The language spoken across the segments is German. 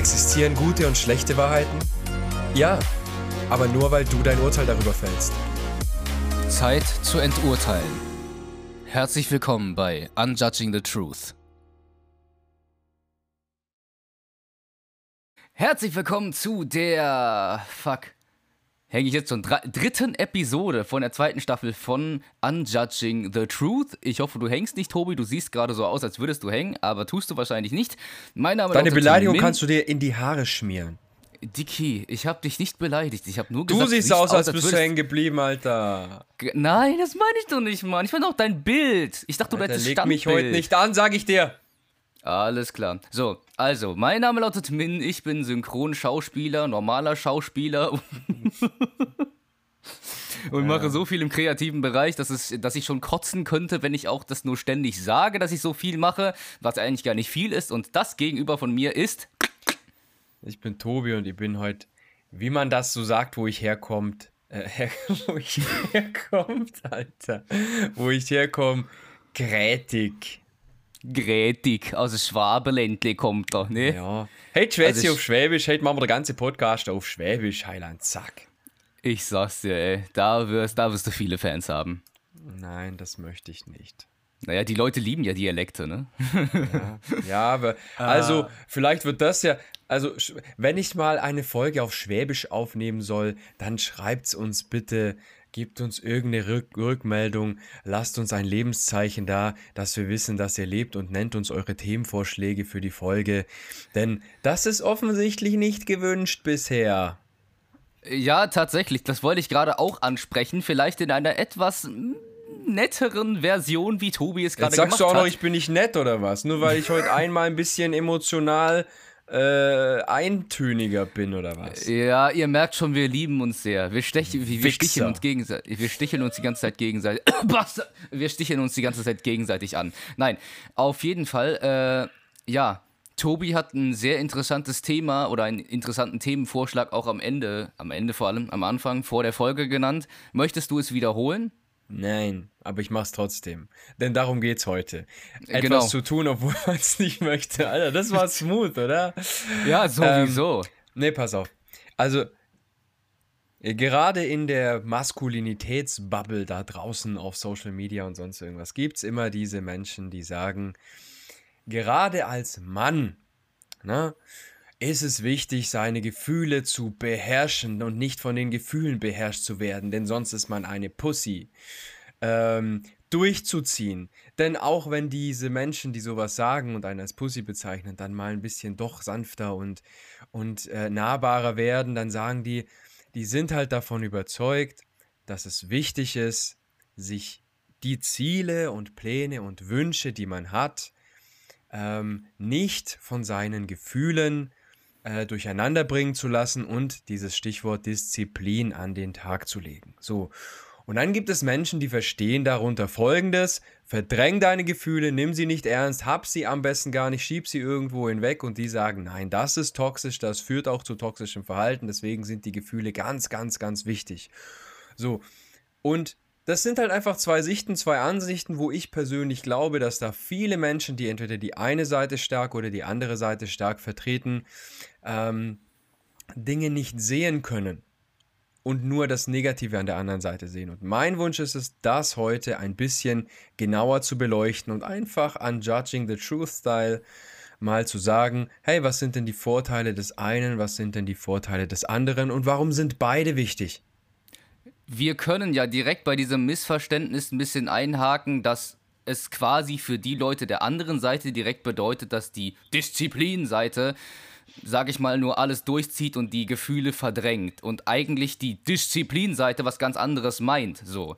Existieren gute und schlechte Wahrheiten? Ja, aber nur weil du dein Urteil darüber fällst. Zeit zu enturteilen. Herzlich willkommen bei Unjudging the Truth. Herzlich willkommen zu der. Fuck. Hänge ich jetzt schon dritten Episode von der zweiten Staffel von Unjudging the Truth. Ich hoffe, du hängst nicht, Tobi. Du siehst gerade so aus, als würdest du hängen, aber tust du wahrscheinlich nicht. Mein Name Deine Beleidigung Min kannst du dir in die Haare schmieren. Dicky, ich habe dich nicht beleidigt. Ich habe nur gesagt, du siehst aus, als, als bist du hängen geblieben, Alter. Nein, das meine ich doch nicht, Mann. Ich meine auch dein Bild. Ich dachte, du hättest leg Standbild. mich heute nicht an, sag ich dir. Alles klar. So, also, mein Name lautet Min, ich bin Synchronschauspieler, normaler Schauspieler. und mache so viel im kreativen Bereich, dass, es, dass ich schon kotzen könnte, wenn ich auch das nur ständig sage, dass ich so viel mache, was eigentlich gar nicht viel ist. Und das gegenüber von mir ist. Ich bin Tobi und ich bin heute, wie man das so sagt, wo ich herkommt, äh, her, wo ich herkommt, Alter, wo ich herkomme, grätig. Grätig, aus dem kommt er, ne? Ja. Heute schwätze also, auf Schwäbisch, heute machen wir den ganzen Podcast auf Schwäbisch, Heiland, zack. Ich sag's dir, ey, da wirst, da wirst du viele Fans haben. Nein, das möchte ich nicht. Naja, die Leute lieben ja Dialekte, ne? ja, ja aber also ah. vielleicht wird das ja, also wenn ich mal eine Folge auf Schwäbisch aufnehmen soll, dann schreibt's uns bitte Gebt uns irgendeine Rück Rückmeldung, lasst uns ein Lebenszeichen da, dass wir wissen, dass ihr lebt und nennt uns eure Themenvorschläge für die Folge. Denn das ist offensichtlich nicht gewünscht bisher. Ja, tatsächlich, das wollte ich gerade auch ansprechen. Vielleicht in einer etwas netteren Version, wie Tobi es gerade gemacht hat. Sagst du auch noch, ich bin nicht nett oder was? Nur weil ich heute einmal ein bisschen emotional äh, eintöniger bin oder was? Ja, ihr merkt schon, wir lieben uns sehr. Wir, stechen, wir, wir sticheln uns gegenseitig. Wir sticheln uns die ganze Zeit gegenseitig. wir sticheln uns die ganze Zeit gegenseitig an. Nein, auf jeden Fall, äh, ja. Tobi hat ein sehr interessantes Thema oder einen interessanten Themenvorschlag auch am Ende, am Ende vor allem, am Anfang vor der Folge genannt. Möchtest du es wiederholen? Nein, aber ich mach's trotzdem. Denn darum geht's heute. Etwas genau. zu tun, obwohl man es nicht möchte. Alter, das war smooth, oder? Ja, sowieso. Ähm, nee, pass auf. Also, gerade in der Maskulinitätsbubble da draußen auf Social Media und sonst irgendwas gibt's immer diese Menschen, die sagen, gerade als Mann, ne, ist es wichtig, seine Gefühle zu beherrschen und nicht von den Gefühlen beherrscht zu werden, denn sonst ist man eine Pussy. Ähm, durchzuziehen. Denn auch wenn diese Menschen, die sowas sagen und einen als Pussy bezeichnen, dann mal ein bisschen doch sanfter und, und äh, nahbarer werden, dann sagen die, die sind halt davon überzeugt, dass es wichtig ist, sich die Ziele und Pläne und Wünsche, die man hat, ähm, nicht von seinen Gefühlen äh, durcheinander bringen zu lassen und dieses Stichwort Disziplin an den Tag zu legen. So. Und dann gibt es Menschen, die verstehen darunter folgendes: Verdräng deine Gefühle, nimm sie nicht ernst, hab sie am besten gar nicht, schieb sie irgendwo hinweg und die sagen, nein, das ist toxisch, das führt auch zu toxischem Verhalten, deswegen sind die Gefühle ganz, ganz, ganz wichtig. So. Und das sind halt einfach zwei Sichten, zwei Ansichten, wo ich persönlich glaube, dass da viele Menschen, die entweder die eine Seite stark oder die andere Seite stark vertreten, ähm, Dinge nicht sehen können und nur das Negative an der anderen Seite sehen. Und mein Wunsch ist es, das heute ein bisschen genauer zu beleuchten und einfach an Judging the Truth Style mal zu sagen, hey, was sind denn die Vorteile des einen, was sind denn die Vorteile des anderen und warum sind beide wichtig? Wir können ja direkt bei diesem Missverständnis ein bisschen einhaken, dass es quasi für die Leute der anderen Seite direkt bedeutet, dass die Disziplinseite, sag ich mal, nur alles durchzieht und die Gefühle verdrängt und eigentlich die Disziplinseite was ganz anderes meint. So.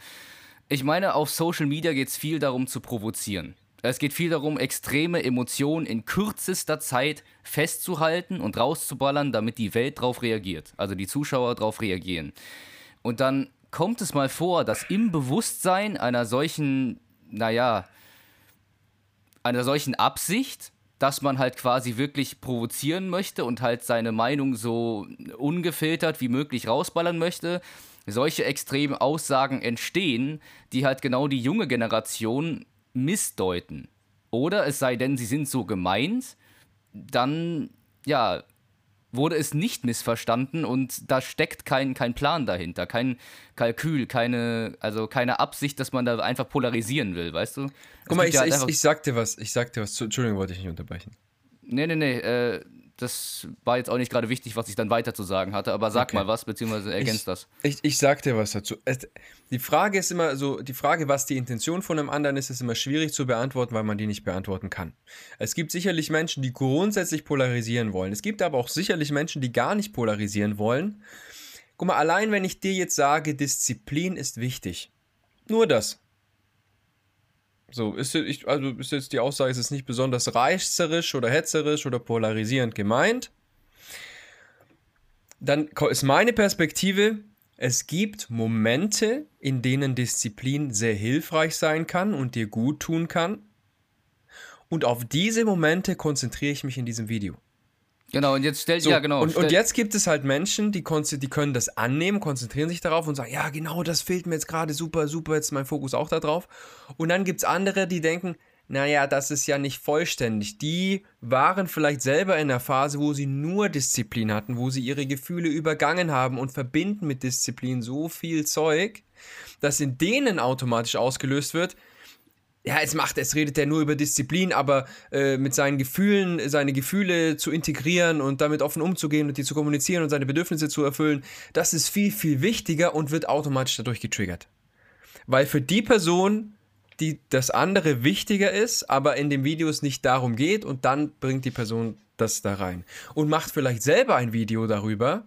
Ich meine, auf Social Media geht es viel darum zu provozieren. Es geht viel darum, extreme Emotionen in kürzester Zeit festzuhalten und rauszuballern, damit die Welt darauf reagiert. Also die Zuschauer darauf reagieren. Und dann kommt es mal vor, dass im Bewusstsein einer solchen, naja, einer solchen Absicht, dass man halt quasi wirklich provozieren möchte und halt seine Meinung so ungefiltert wie möglich rausballern möchte, solche extremen Aussagen entstehen, die halt genau die junge Generation missdeuten. Oder es sei denn, sie sind so gemeint, dann, ja, wurde es nicht missverstanden und da steckt kein, kein Plan dahinter, kein Kalkül, keine, also keine Absicht, dass man da einfach polarisieren will, weißt du? Guck mal, ich, halt ich, ich sag dir was, ich sag dir was, Entschuldigung, wollte ich nicht unterbrechen. Nee, nee, nee, äh, das war jetzt auch nicht gerade wichtig, was ich dann weiter zu sagen hatte, aber sag okay. mal was, beziehungsweise ergänzt ich, das. Ich, ich sag dir was dazu. Die Frage ist immer so, die Frage, was die Intention von einem anderen ist, ist immer schwierig zu beantworten, weil man die nicht beantworten kann. Es gibt sicherlich Menschen, die grundsätzlich polarisieren wollen. Es gibt aber auch sicherlich Menschen, die gar nicht polarisieren wollen. Guck mal, allein wenn ich dir jetzt sage, Disziplin ist wichtig. Nur das. So, ist, ich, also ist jetzt die Aussage, es ist nicht besonders reichserisch oder hetzerisch oder polarisierend gemeint. Dann ist meine Perspektive, es gibt Momente, in denen Disziplin sehr hilfreich sein kann und dir gut tun kann. Und auf diese Momente konzentriere ich mich in diesem Video. Genau, und jetzt stellt, so, ja genau. Und, und, jetzt gibt es halt Menschen, die, die können das annehmen, konzentrieren sich darauf und sagen, ja genau, das fehlt mir jetzt gerade super, super, jetzt ist mein Fokus auch da drauf. Und dann gibt es andere, die denken, naja, das ist ja nicht vollständig. Die waren vielleicht selber in der Phase, wo sie nur Disziplin hatten, wo sie ihre Gefühle übergangen haben und verbinden mit Disziplin so viel Zeug, dass in denen automatisch ausgelöst wird, ja, es macht, es redet er nur über Disziplin, aber äh, mit seinen Gefühlen, seine Gefühle zu integrieren und damit offen umzugehen und die zu kommunizieren und seine Bedürfnisse zu erfüllen, das ist viel, viel wichtiger und wird automatisch dadurch getriggert. Weil für die Person, die das andere wichtiger ist, aber in dem Video es nicht darum geht und dann bringt die Person das da rein und macht vielleicht selber ein Video darüber,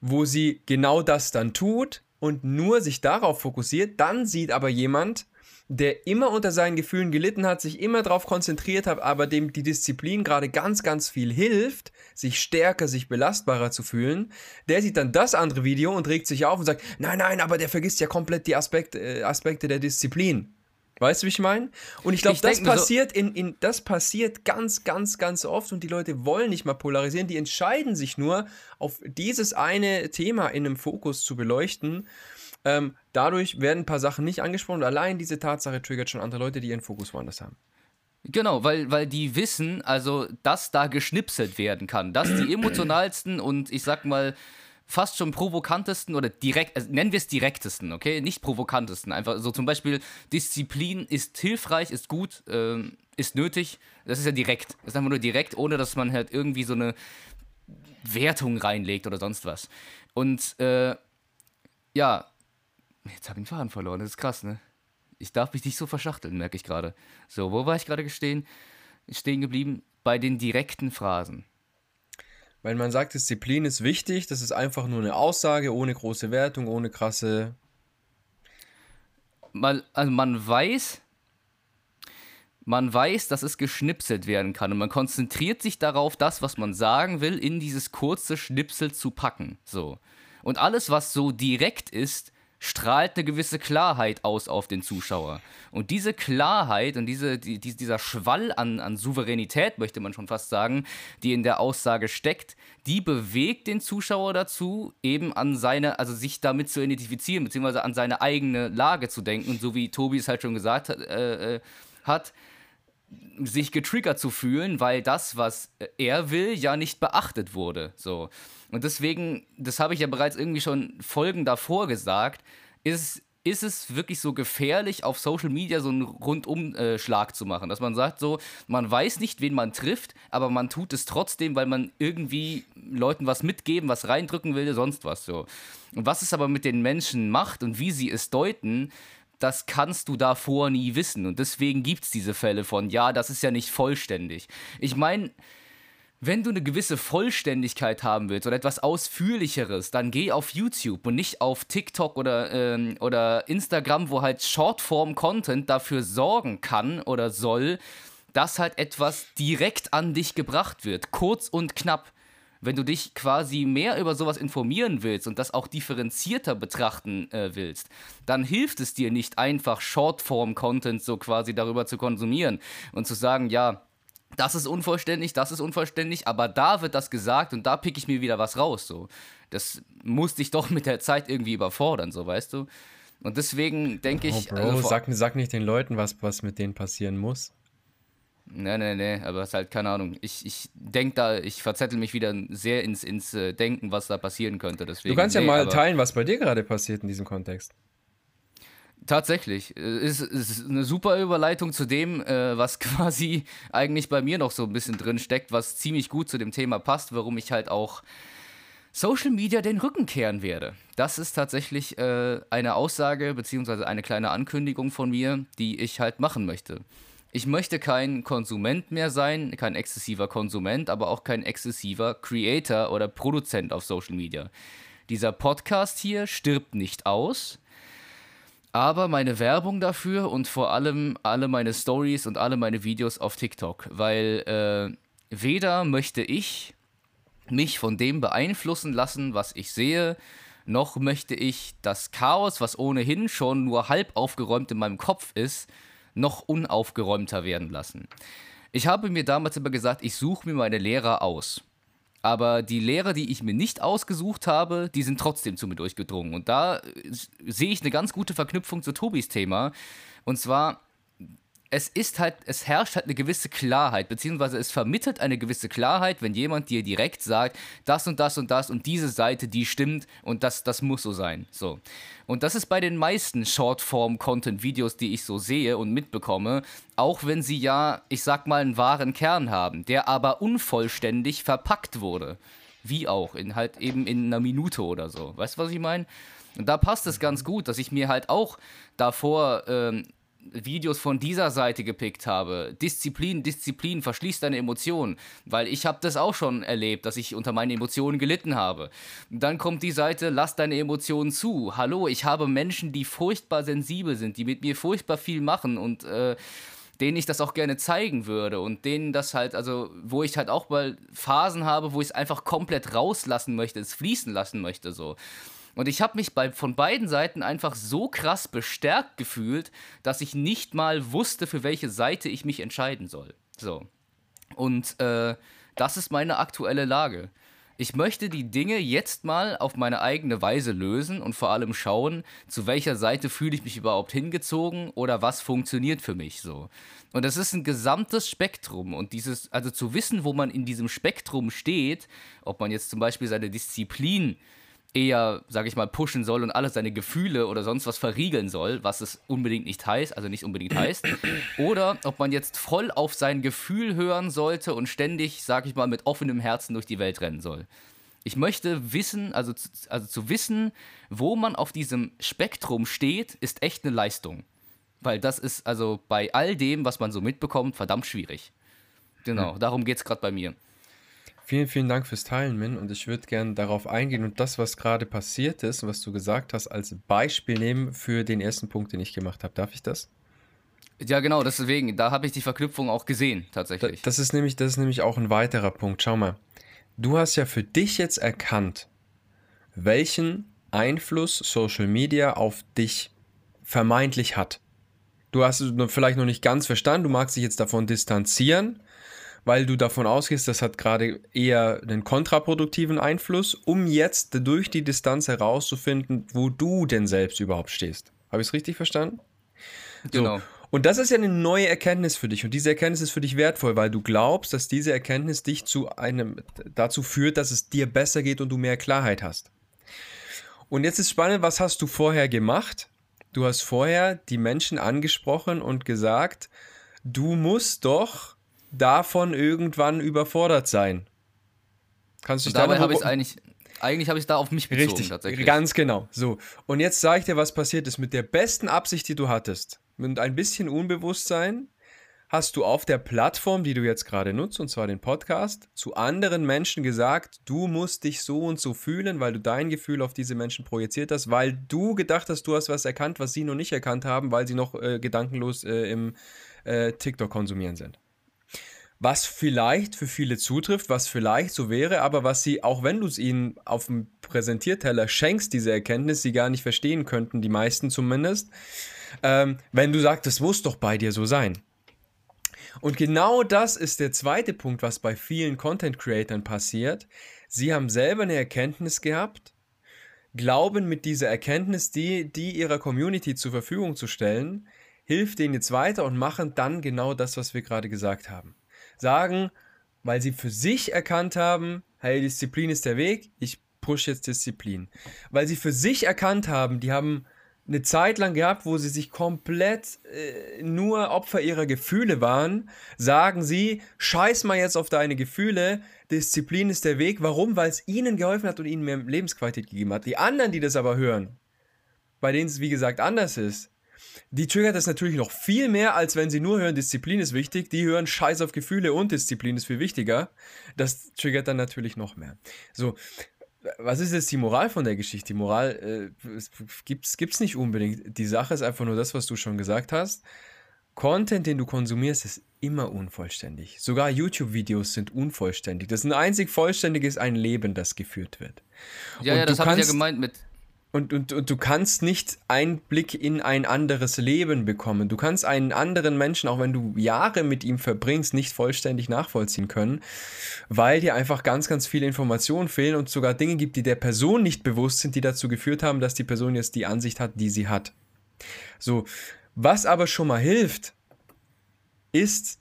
wo sie genau das dann tut und nur sich darauf fokussiert, dann sieht aber jemand, der immer unter seinen Gefühlen gelitten hat, sich immer darauf konzentriert hat, aber dem die Disziplin gerade ganz, ganz viel hilft, sich stärker, sich belastbarer zu fühlen, der sieht dann das andere Video und regt sich auf und sagt, nein, nein, aber der vergisst ja komplett die Aspekt, äh, Aspekte der Disziplin. Weißt du, wie ich meine? Und ich glaube, das passiert so in, in das passiert ganz, ganz, ganz oft und die Leute wollen nicht mal polarisieren, die entscheiden sich nur, auf dieses eine Thema in einem Fokus zu beleuchten ähm, dadurch werden ein paar Sachen nicht angesprochen und allein diese Tatsache triggert schon andere Leute, die ihren Fokus woanders haben. Genau, weil, weil die wissen, also, dass da geschnipselt werden kann. Dass die emotionalsten und ich sag mal fast schon provokantesten oder direkt, also nennen wir es direktesten, okay? Nicht provokantesten. Einfach so zum Beispiel, Disziplin ist hilfreich, ist gut, ähm, ist nötig. Das ist ja direkt. Das ist einfach nur direkt, ohne dass man halt irgendwie so eine Wertung reinlegt oder sonst was. Und äh, ja, Jetzt habe ich den Faden verloren, das ist krass, ne? Ich darf mich nicht so verschachteln, merke ich gerade. So, wo war ich gerade stehen, stehen geblieben? Bei den direkten Phrasen. Weil man sagt, Disziplin ist wichtig, das ist einfach nur eine Aussage, ohne große Wertung, ohne krasse. Man, also man weiß, man weiß, dass es geschnipselt werden kann und man konzentriert sich darauf, das, was man sagen will, in dieses kurze Schnipsel zu packen. So. Und alles, was so direkt ist, strahlt eine gewisse Klarheit aus auf den Zuschauer. Und diese Klarheit und diese, die, dieser Schwall an, an Souveränität, möchte man schon fast sagen, die in der Aussage steckt, die bewegt den Zuschauer dazu, eben an seine, also sich damit zu identifizieren, beziehungsweise an seine eigene Lage zu denken. So wie Tobi es halt schon gesagt hat, äh, äh hat sich getriggert zu fühlen, weil das, was er will, ja nicht beachtet wurde. So. Und deswegen, das habe ich ja bereits irgendwie schon Folgen davor gesagt, ist, ist es wirklich so gefährlich, auf Social Media so einen Rundumschlag zu machen, dass man sagt, so, man weiß nicht, wen man trifft, aber man tut es trotzdem, weil man irgendwie Leuten was mitgeben, was reindrücken will, sonst was so. Und was es aber mit den Menschen macht und wie sie es deuten, das kannst du davor nie wissen. Und deswegen gibt es diese Fälle von, ja, das ist ja nicht vollständig. Ich meine, wenn du eine gewisse Vollständigkeit haben willst oder etwas Ausführlicheres, dann geh auf YouTube und nicht auf TikTok oder, ähm, oder Instagram, wo halt Shortform-Content dafür sorgen kann oder soll, dass halt etwas direkt an dich gebracht wird. Kurz und knapp. Wenn du dich quasi mehr über sowas informieren willst und das auch differenzierter betrachten äh, willst, dann hilft es dir nicht einfach Shortform-Content so quasi darüber zu konsumieren und zu sagen, ja, das ist unvollständig, das ist unvollständig, aber da wird das gesagt und da pick ich mir wieder was raus. So. Das muss dich doch mit der Zeit irgendwie überfordern, so weißt du. Und deswegen denke ich. Oh, Bro, also sag, sag nicht den Leuten, was, was mit denen passieren muss. Nee, nee, nee, aber es ist halt keine Ahnung. Ich, ich denke da, ich verzettel mich wieder sehr ins, ins äh, Denken, was da passieren könnte. Deswegen, du kannst ja nee, mal teilen, was bei dir gerade passiert in diesem Kontext. Tatsächlich. Es ist eine super Überleitung zu dem, äh, was quasi eigentlich bei mir noch so ein bisschen drin steckt, was ziemlich gut zu dem Thema passt, warum ich halt auch Social Media den Rücken kehren werde. Das ist tatsächlich äh, eine Aussage bzw. eine kleine Ankündigung von mir, die ich halt machen möchte. Ich möchte kein Konsument mehr sein, kein exzessiver Konsument, aber auch kein exzessiver Creator oder Produzent auf Social Media. Dieser Podcast hier stirbt nicht aus, aber meine Werbung dafür und vor allem alle meine Stories und alle meine Videos auf TikTok, weil äh, weder möchte ich mich von dem beeinflussen lassen, was ich sehe, noch möchte ich das Chaos, was ohnehin schon nur halb aufgeräumt in meinem Kopf ist, noch unaufgeräumter werden lassen. Ich habe mir damals immer gesagt, ich suche mir meine Lehrer aus. Aber die Lehrer, die ich mir nicht ausgesucht habe, die sind trotzdem zu mir durchgedrungen. Und da äh, sehe ich eine ganz gute Verknüpfung zu Tobis Thema. Und zwar, es ist halt, es herrscht halt eine gewisse Klarheit, beziehungsweise es vermittelt eine gewisse Klarheit, wenn jemand dir direkt sagt, das und das und das und diese Seite, die stimmt und das, das muss so sein. So. Und das ist bei den meisten Shortform-Content-Videos, die ich so sehe und mitbekomme, auch wenn sie ja, ich sag mal, einen wahren Kern haben, der aber unvollständig verpackt wurde. Wie auch, in halt eben in einer Minute oder so. Weißt du, was ich meine? Und da passt es ganz gut, dass ich mir halt auch davor ähm, Videos von dieser Seite gepickt habe. Disziplin, Disziplin, verschließ deine Emotionen. Weil ich habe das auch schon erlebt, dass ich unter meinen Emotionen gelitten habe. Dann kommt die Seite, lass deine Emotionen zu. Hallo, ich habe Menschen, die furchtbar sensibel sind, die mit mir furchtbar viel machen und äh, denen ich das auch gerne zeigen würde und denen das halt, also wo ich halt auch mal Phasen habe, wo ich es einfach komplett rauslassen möchte, es fließen lassen möchte, so. Und ich habe mich bei, von beiden Seiten einfach so krass bestärkt gefühlt, dass ich nicht mal wusste, für welche Seite ich mich entscheiden soll. So. Und äh, das ist meine aktuelle Lage. Ich möchte die Dinge jetzt mal auf meine eigene Weise lösen und vor allem schauen, zu welcher Seite fühle ich mich überhaupt hingezogen oder was funktioniert für mich so. Und das ist ein gesamtes Spektrum und dieses, also zu wissen, wo man in diesem Spektrum steht, ob man jetzt zum Beispiel seine Disziplin eher, sag ich mal, pushen soll und alles seine Gefühle oder sonst was verriegeln soll, was es unbedingt nicht heißt, also nicht unbedingt heißt. Oder ob man jetzt voll auf sein Gefühl hören sollte und ständig, sag ich mal, mit offenem Herzen durch die Welt rennen soll. Ich möchte wissen, also, also zu wissen, wo man auf diesem Spektrum steht, ist echt eine Leistung. Weil das ist also bei all dem, was man so mitbekommt, verdammt schwierig. Genau, darum geht es gerade bei mir. Vielen, vielen Dank fürs Teilen, Min. Und ich würde gerne darauf eingehen und das, was gerade passiert ist, was du gesagt hast, als Beispiel nehmen für den ersten Punkt, den ich gemacht habe. Darf ich das? Ja, genau, deswegen, da habe ich die Verknüpfung auch gesehen, tatsächlich. Das ist, nämlich, das ist nämlich auch ein weiterer Punkt. Schau mal, du hast ja für dich jetzt erkannt, welchen Einfluss Social Media auf dich vermeintlich hat. Du hast es vielleicht noch nicht ganz verstanden, du magst dich jetzt davon distanzieren, weil du davon ausgehst, das hat gerade eher einen kontraproduktiven Einfluss, um jetzt durch die Distanz herauszufinden, wo du denn selbst überhaupt stehst. Habe ich es richtig verstanden? Genau. So. Und das ist ja eine neue Erkenntnis für dich. Und diese Erkenntnis ist für dich wertvoll, weil du glaubst, dass diese Erkenntnis dich zu einem, dazu führt, dass es dir besser geht und du mehr Klarheit hast. Und jetzt ist spannend, was hast du vorher gemacht? Du hast vorher die Menschen angesprochen und gesagt, du musst doch davon irgendwann überfordert sein. Kannst du dabei habe ich eigentlich eigentlich habe ich da auf mich bezogen Richtig, tatsächlich. Ganz genau. So. Und jetzt sage ich dir, was passiert ist. Mit der besten Absicht, die du hattest, mit ein bisschen Unbewusstsein, hast du auf der Plattform, die du jetzt gerade nutzt, und zwar den Podcast, zu anderen Menschen gesagt, du musst dich so und so fühlen, weil du dein Gefühl auf diese Menschen projiziert hast, weil du gedacht hast, du hast was erkannt, was sie noch nicht erkannt haben, weil sie noch äh, gedankenlos äh, im äh, TikTok konsumieren sind was vielleicht für viele zutrifft, was vielleicht so wäre, aber was sie, auch wenn du es ihnen auf dem Präsentierteller schenkst, diese Erkenntnis, sie gar nicht verstehen könnten, die meisten zumindest, ähm, wenn du sagst, das muss doch bei dir so sein. Und genau das ist der zweite Punkt, was bei vielen Content-Creatern passiert. Sie haben selber eine Erkenntnis gehabt, glauben mit dieser Erkenntnis, die, die ihrer Community zur Verfügung zu stellen, hilft denen jetzt weiter und machen dann genau das, was wir gerade gesagt haben. Sagen, weil sie für sich erkannt haben, hey, Disziplin ist der Weg, ich push jetzt Disziplin. Weil sie für sich erkannt haben, die haben eine Zeit lang gehabt, wo sie sich komplett äh, nur Opfer ihrer Gefühle waren, sagen sie, scheiß mal jetzt auf deine Gefühle, Disziplin ist der Weg. Warum? Weil es ihnen geholfen hat und ihnen mehr Lebensqualität gegeben hat. Die anderen, die das aber hören, bei denen es wie gesagt anders ist, die triggert das natürlich noch viel mehr, als wenn sie nur hören, Disziplin ist wichtig. Die hören Scheiß auf Gefühle und Disziplin ist viel wichtiger. Das triggert dann natürlich noch mehr. So, was ist jetzt die Moral von der Geschichte? Die Moral äh, gibt es nicht unbedingt. Die Sache ist einfach nur das, was du schon gesagt hast. Content, den du konsumierst, ist immer unvollständig. Sogar YouTube-Videos sind unvollständig. Das einzig vollständig ist ein Leben, das geführt wird. Ja, und ja, das habe ich ja gemeint mit und, und, und du kannst nicht Einblick in ein anderes Leben bekommen. Du kannst einen anderen Menschen, auch wenn du Jahre mit ihm verbringst, nicht vollständig nachvollziehen können, weil dir einfach ganz, ganz viele Informationen fehlen und sogar Dinge gibt, die der Person nicht bewusst sind, die dazu geführt haben, dass die Person jetzt die Ansicht hat, die sie hat. So, was aber schon mal hilft, ist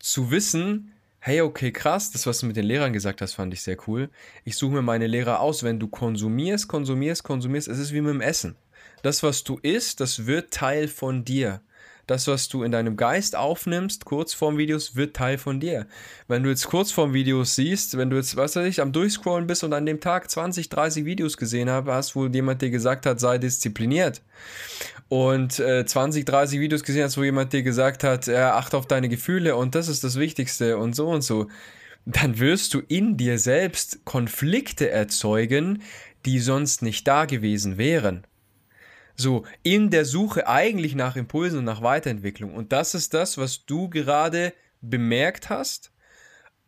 zu wissen, hey, okay, krass, das, was du mit den Lehrern gesagt hast, fand ich sehr cool. Ich suche mir meine Lehrer aus. Wenn du konsumierst, konsumierst, konsumierst, es ist wie mit dem Essen. Das, was du isst, das wird Teil von dir das, was du in deinem Geist aufnimmst, Kurzform-Videos, wird Teil von dir. Wenn du jetzt Kurzform-Videos siehst, wenn du jetzt, was weiß ich, am Durchscrollen bist und an dem Tag 20, 30 Videos gesehen hast, wo jemand dir gesagt hat, sei diszipliniert. Und äh, 20, 30 Videos gesehen hast, wo jemand dir gesagt hat, äh, acht auf deine Gefühle und das ist das Wichtigste und so und so. Dann wirst du in dir selbst Konflikte erzeugen, die sonst nicht da gewesen wären. So, in der Suche eigentlich nach Impulsen und nach Weiterentwicklung. Und das ist das, was du gerade bemerkt hast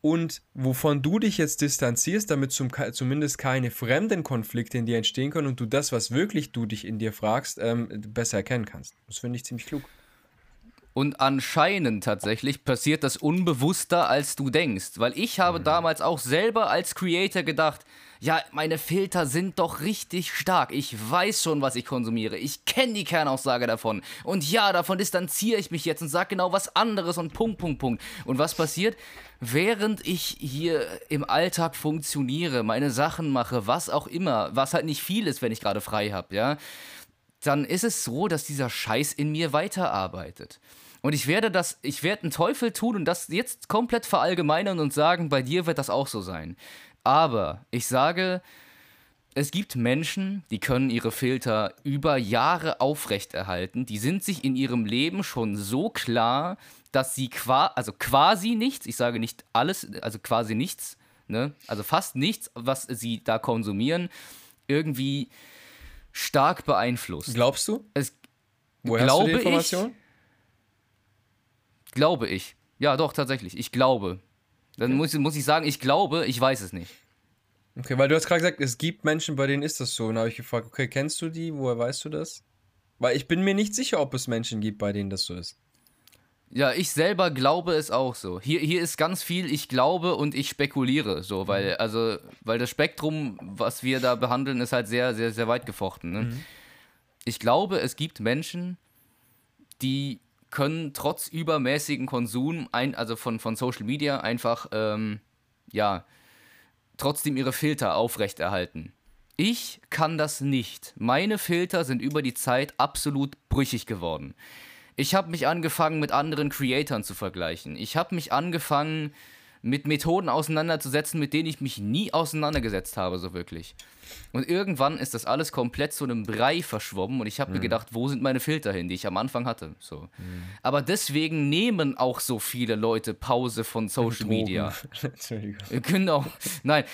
und wovon du dich jetzt distanzierst, damit zum, zumindest keine fremden Konflikte in dir entstehen können und du das, was wirklich du dich in dir fragst, ähm, besser erkennen kannst. Das finde ich ziemlich klug. Und anscheinend tatsächlich passiert das unbewusster, als du denkst. Weil ich habe mhm. damals auch selber als Creator gedacht, ja, meine Filter sind doch richtig stark. Ich weiß schon, was ich konsumiere. Ich kenne die Kernaussage davon. Und ja, davon distanziere ich mich jetzt und sage genau was anderes und Punkt, Punkt, Punkt. Und was passiert? Während ich hier im Alltag funktioniere, meine Sachen mache, was auch immer, was halt nicht viel ist, wenn ich gerade frei habe, ja, dann ist es so, dass dieser Scheiß in mir weiterarbeitet. Und ich werde das, ich werde einen Teufel tun und das jetzt komplett verallgemeinern und sagen, bei dir wird das auch so sein. Aber ich sage, es gibt Menschen, die können ihre Filter über Jahre aufrechterhalten. Die sind sich in ihrem Leben schon so klar, dass sie qua also quasi nichts, ich sage nicht alles, also quasi nichts, ne? also fast nichts, was sie da konsumieren, irgendwie stark beeinflusst. Glaubst du? Es, Woher glaube hast du die Information? Ich, glaube ich. Ja, doch, tatsächlich. Ich glaube. Dann muss, muss ich sagen, ich glaube, ich weiß es nicht. Okay, weil du hast gerade gesagt, es gibt Menschen, bei denen ist das so. Und habe ich gefragt, okay, kennst du die? Woher weißt du das? Weil ich bin mir nicht sicher, ob es Menschen gibt, bei denen das so ist. Ja, ich selber glaube es auch so. Hier, hier ist ganz viel, ich glaube und ich spekuliere so, weil, mhm. also, weil das Spektrum, was wir da behandeln, ist halt sehr, sehr, sehr weit gefochten. Ne? Mhm. Ich glaube, es gibt Menschen, die können trotz übermäßigen Konsum, ein, also von, von Social Media, einfach, ähm, ja, trotzdem ihre Filter aufrechterhalten. Ich kann das nicht. Meine Filter sind über die Zeit absolut brüchig geworden. Ich habe mich angefangen, mit anderen Creatoren zu vergleichen. Ich habe mich angefangen, mit Methoden auseinanderzusetzen, mit denen ich mich nie auseinandergesetzt habe, so wirklich. Und irgendwann ist das alles komplett zu einem Brei verschwommen und ich habe mhm. mir gedacht, wo sind meine Filter hin, die ich am Anfang hatte? So. Mhm. Aber deswegen nehmen auch so viele Leute Pause von Social Media. Entschuldigung. Genau. Nein.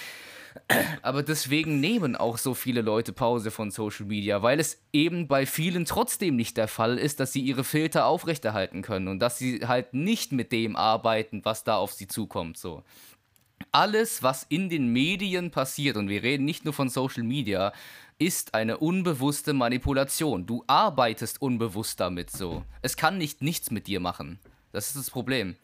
Aber deswegen nehmen auch so viele Leute Pause von Social Media, weil es eben bei vielen trotzdem nicht der Fall ist, dass sie ihre Filter aufrechterhalten können und dass sie halt nicht mit dem arbeiten, was da auf sie zukommt. So. Alles, was in den Medien passiert, und wir reden nicht nur von Social Media, ist eine unbewusste Manipulation. Du arbeitest unbewusst damit so. Es kann nicht nichts mit dir machen. Das ist das Problem.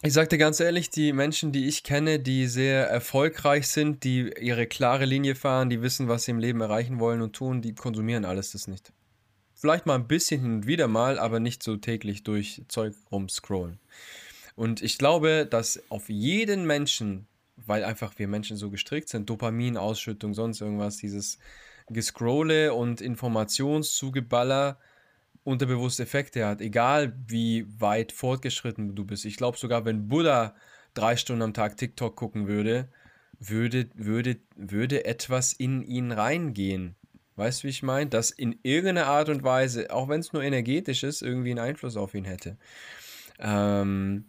Ich sag dir ganz ehrlich, die Menschen, die ich kenne, die sehr erfolgreich sind, die ihre klare Linie fahren, die wissen, was sie im Leben erreichen wollen und tun, die konsumieren alles das nicht. vielleicht mal ein bisschen hin und wieder mal, aber nicht so täglich durch Zeug rumscrollen. Und ich glaube, dass auf jeden Menschen, weil einfach wir Menschen so gestrickt sind, Dopaminausschüttung, sonst irgendwas, dieses Gescrolle und Informationszugeballer unterbewusste Effekte hat, egal wie weit fortgeschritten du bist. Ich glaube sogar, wenn Buddha drei Stunden am Tag TikTok gucken würde, würde, würde, würde etwas in ihn reingehen. Weißt du, wie ich meine? Das in irgendeiner Art und Weise, auch wenn es nur energetisch ist, irgendwie einen Einfluss auf ihn hätte. Ähm,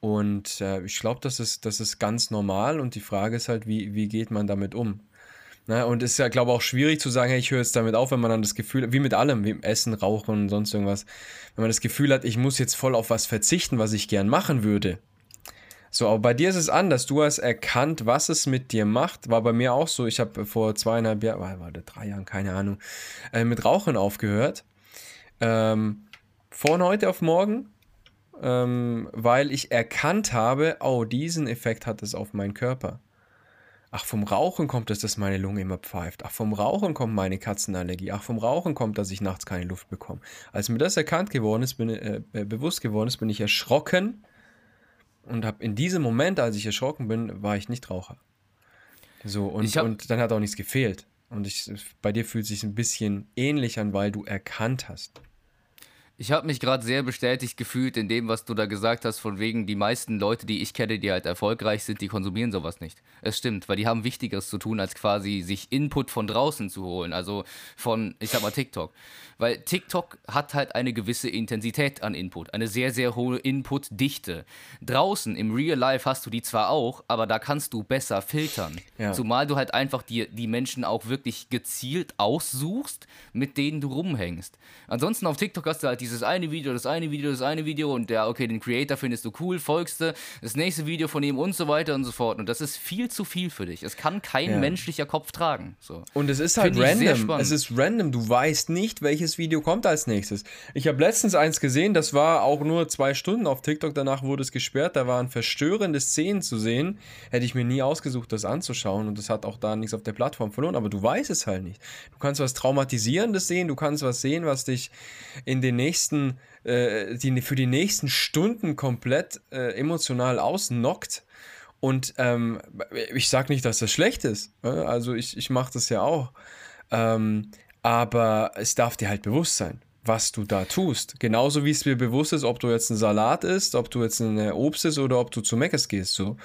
und äh, ich glaube, das ist, das ist ganz normal und die Frage ist halt, wie, wie geht man damit um? Na, und es ist ja, glaube ich, auch schwierig zu sagen, hey, ich höre jetzt damit auf, wenn man dann das Gefühl, wie mit allem, wie im Essen, Rauchen und sonst irgendwas, wenn man das Gefühl hat, ich muss jetzt voll auf was verzichten, was ich gern machen würde, so, aber bei dir ist es anders. Du hast erkannt, was es mit dir macht. War bei mir auch so. Ich habe vor zweieinhalb Jahren, war, war drei Jahren, keine Ahnung, äh, mit Rauchen aufgehört. Ähm, von heute auf morgen, ähm, weil ich erkannt habe, oh, diesen Effekt hat es auf meinen Körper. Ach, vom Rauchen kommt es, dass meine Lunge immer pfeift. Ach, vom Rauchen kommt meine Katzenallergie. Ach, vom Rauchen kommt, dass ich nachts keine Luft bekomme. Als mir das erkannt geworden ist, bin, äh, bewusst geworden ist, bin ich erschrocken, und habe in diesem Moment, als ich erschrocken bin, war ich nicht Raucher. So, und, hab, und dann hat auch nichts gefehlt. Und ich, bei dir fühlt es sich ein bisschen ähnlich an, weil du erkannt hast. Ich habe mich gerade sehr bestätigt gefühlt in dem, was du da gesagt hast, von wegen die meisten Leute, die ich kenne, die halt erfolgreich sind, die konsumieren sowas nicht. Es stimmt, weil die haben Wichtigeres zu tun, als quasi sich Input von draußen zu holen, also von, ich sag mal, TikTok. Weil TikTok hat halt eine gewisse Intensität an Input, eine sehr, sehr hohe Inputdichte. Draußen im Real Life hast du die zwar auch, aber da kannst du besser filtern. Ja. Zumal du halt einfach die, die Menschen auch wirklich gezielt aussuchst, mit denen du rumhängst. Ansonsten auf TikTok hast du halt dieses eine Video, das eine Video, das eine Video und der, okay, den Creator findest du cool, folgst du, das nächste Video von ihm und so weiter und so fort. Und das ist viel zu viel für dich. Es kann kein ja. menschlicher Kopf tragen. So. Und es ist halt random. Es ist random. Du weißt nicht, welches welches Video kommt als nächstes. Ich habe letztens eins gesehen, das war auch nur zwei Stunden auf TikTok, danach wurde es gesperrt, da waren verstörende Szenen zu sehen. Hätte ich mir nie ausgesucht, das anzuschauen und das hat auch da nichts auf der Plattform verloren, aber du weißt es halt nicht. Du kannst was Traumatisierendes sehen, du kannst was sehen, was dich in den nächsten, äh, die, für die nächsten Stunden komplett äh, emotional ausnockt. Und ähm, ich sage nicht, dass das schlecht ist. Ne? Also ich, ich mache das ja auch. Ähm, aber es darf dir halt bewusst sein, was du da tust. Genauso wie es mir bewusst ist, ob du jetzt einen Salat isst, ob du jetzt ein Obst isst oder ob du zu Meckes gehst. So.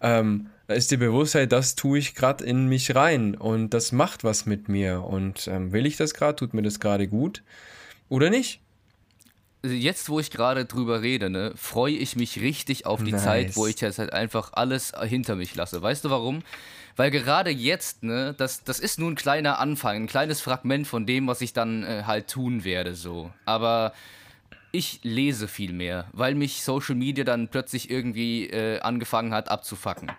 Ähm, da ist die Bewusstheit, das tue ich gerade in mich rein und das macht was mit mir. Und ähm, will ich das gerade? Tut mir das gerade gut? Oder nicht? Jetzt, wo ich gerade drüber rede, ne, freue ich mich richtig auf die nice. Zeit, wo ich jetzt halt einfach alles hinter mich lasse. Weißt du warum? Weil gerade jetzt, ne, das, das ist nur ein kleiner Anfang, ein kleines Fragment von dem, was ich dann äh, halt tun werde, so. Aber ich lese viel mehr, weil mich Social Media dann plötzlich irgendwie äh, angefangen hat abzufacken.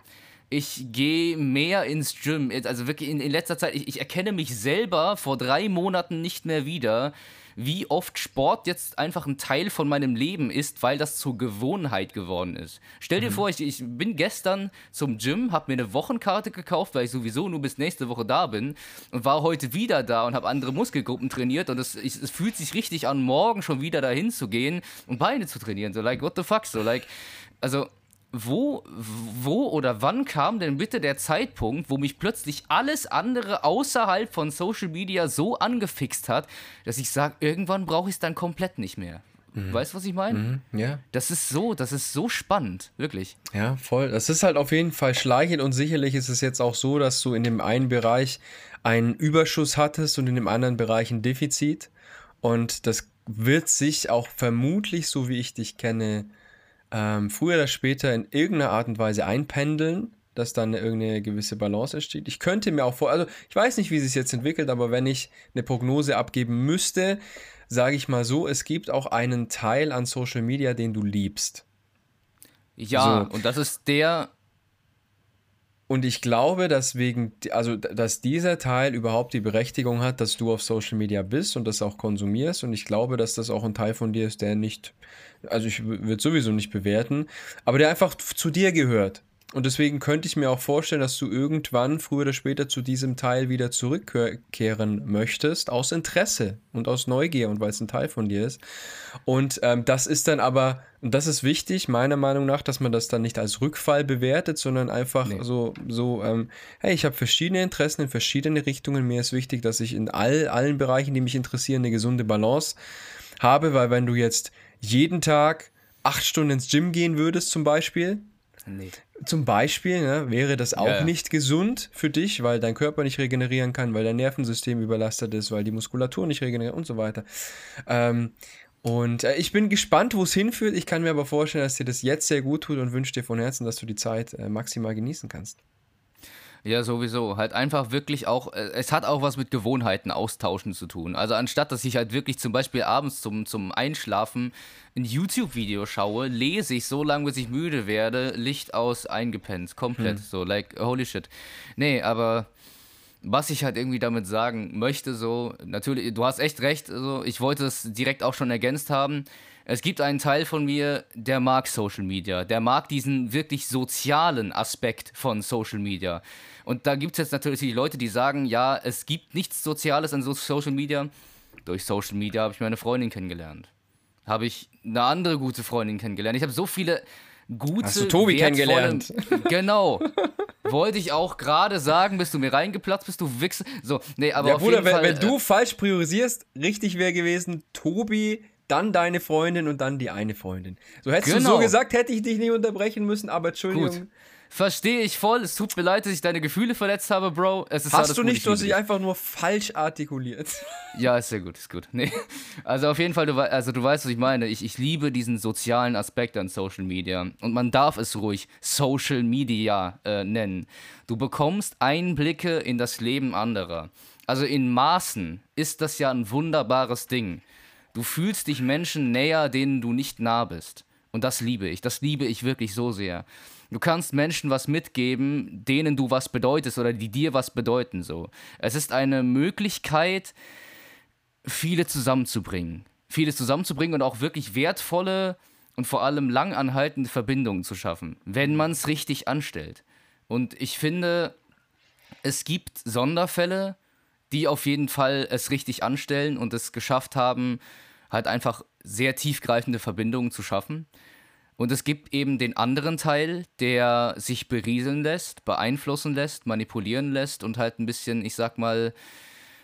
Ich gehe mehr ins Gym, also wirklich in, in letzter Zeit, ich, ich erkenne mich selber vor drei Monaten nicht mehr wieder wie oft Sport jetzt einfach ein Teil von meinem Leben ist, weil das zur Gewohnheit geworden ist. Stell dir mhm. vor, ich, ich bin gestern zum Gym, habe mir eine Wochenkarte gekauft, weil ich sowieso nur bis nächste Woche da bin und war heute wieder da und habe andere Muskelgruppen trainiert und es, ich, es fühlt sich richtig an, morgen schon wieder dahin zu gehen und Beine zu trainieren. So, like, what the fuck? So, like, also wo, wo oder wann kam denn bitte der Zeitpunkt, wo mich plötzlich alles andere außerhalb von Social Media so angefixt hat, dass ich sage, irgendwann brauche ich es dann komplett nicht mehr. Mhm. Weißt du, was ich meine? Mhm, ja. Das ist so, das ist so spannend, wirklich. Ja, voll. Das ist halt auf jeden Fall schleichend und sicherlich ist es jetzt auch so, dass du in dem einen Bereich einen Überschuss hattest und in dem anderen Bereich ein Defizit. Und das wird sich auch vermutlich, so wie ich dich kenne, ähm, früher oder später in irgendeiner Art und Weise einpendeln, dass dann irgendeine gewisse Balance entsteht. Ich könnte mir auch vor, also ich weiß nicht, wie sich jetzt entwickelt, aber wenn ich eine Prognose abgeben müsste, sage ich mal so, es gibt auch einen Teil an Social Media, den du liebst. Ja, so. und das ist der, und ich glaube, dass wegen, also dass dieser Teil überhaupt die Berechtigung hat, dass du auf Social Media bist und das auch konsumierst. Und ich glaube, dass das auch ein Teil von dir ist, der nicht, also ich würde sowieso nicht bewerten, aber der einfach zu dir gehört. Und deswegen könnte ich mir auch vorstellen, dass du irgendwann früher oder später zu diesem Teil wieder zurückkehren möchtest, aus Interesse und aus Neugier und weil es ein Teil von dir ist. Und ähm, das ist dann aber, und das ist wichtig, meiner Meinung nach, dass man das dann nicht als Rückfall bewertet, sondern einfach nee. so, so ähm, hey, ich habe verschiedene Interessen in verschiedene Richtungen. Mir ist wichtig, dass ich in all, allen Bereichen, die mich interessieren, eine gesunde Balance habe, weil wenn du jetzt jeden Tag acht Stunden ins Gym gehen würdest zum Beispiel, Nee. Zum Beispiel ne, wäre das auch ja, ja. nicht gesund für dich, weil dein Körper nicht regenerieren kann, weil dein Nervensystem überlastet ist, weil die Muskulatur nicht regeneriert und so weiter. Ähm, und äh, ich bin gespannt, wo es hinführt. Ich kann mir aber vorstellen, dass dir das jetzt sehr gut tut und wünsche dir von Herzen, dass du die Zeit äh, maximal genießen kannst. Ja, sowieso. Halt einfach wirklich auch, äh, es hat auch was mit Gewohnheiten austauschen zu tun. Also anstatt, dass ich halt wirklich zum Beispiel abends zum, zum Einschlafen ein YouTube-Video schaue, lese ich so lange, bis ich müde werde, Licht aus, eingepennt, komplett. Hm. So, like, holy shit. Nee, aber was ich halt irgendwie damit sagen möchte, so, natürlich, du hast echt recht, also ich wollte es direkt auch schon ergänzt haben. Es gibt einen Teil von mir, der mag Social Media, der mag diesen wirklich sozialen Aspekt von Social Media. Und da gibt es jetzt natürlich die Leute, die sagen, ja, es gibt nichts Soziales an Social Media. Durch Social Media habe ich meine Freundin kennengelernt. Habe ich eine andere gute Freundin kennengelernt. Ich habe so viele gute. Hast du Tobi kennengelernt? Genau. Wollte ich auch gerade sagen, bist du mir reingeplatzt, bist du Wichser. So, nee, aber ja, auf Bruder, jeden wenn, Fall. Wenn du äh, falsch priorisierst, richtig wäre gewesen, Tobi, dann deine Freundin und dann die eine Freundin. So hättest genau. du so genau. gesagt, hätte ich dich nicht unterbrechen müssen, aber Entschuldigung. Gut. Verstehe ich voll. Es tut mir leid, dass ich deine Gefühle verletzt habe, Bro. Es ist Hast du nicht, du hast dich einfach nur falsch artikuliert. Ja, ist sehr gut, ist gut. Nee. Also auf jeden Fall, du, also du weißt, was ich meine. Ich, ich liebe diesen sozialen Aspekt an Social Media. Und man darf es ruhig Social Media äh, nennen. Du bekommst Einblicke in das Leben anderer. Also in Maßen ist das ja ein wunderbares Ding. Du fühlst dich Menschen näher, denen du nicht nah bist. Und das liebe ich. Das liebe ich wirklich so sehr. Du kannst Menschen was mitgeben, denen du was bedeutest oder die dir was bedeuten. So. Es ist eine Möglichkeit, viele zusammenzubringen. Viele zusammenzubringen und auch wirklich wertvolle und vor allem langanhaltende Verbindungen zu schaffen, wenn man es richtig anstellt. Und ich finde, es gibt Sonderfälle, die auf jeden Fall es richtig anstellen und es geschafft haben, halt einfach sehr tiefgreifende Verbindungen zu schaffen. Und es gibt eben den anderen Teil, der sich berieseln lässt, beeinflussen lässt, manipulieren lässt und halt ein bisschen, ich sag mal,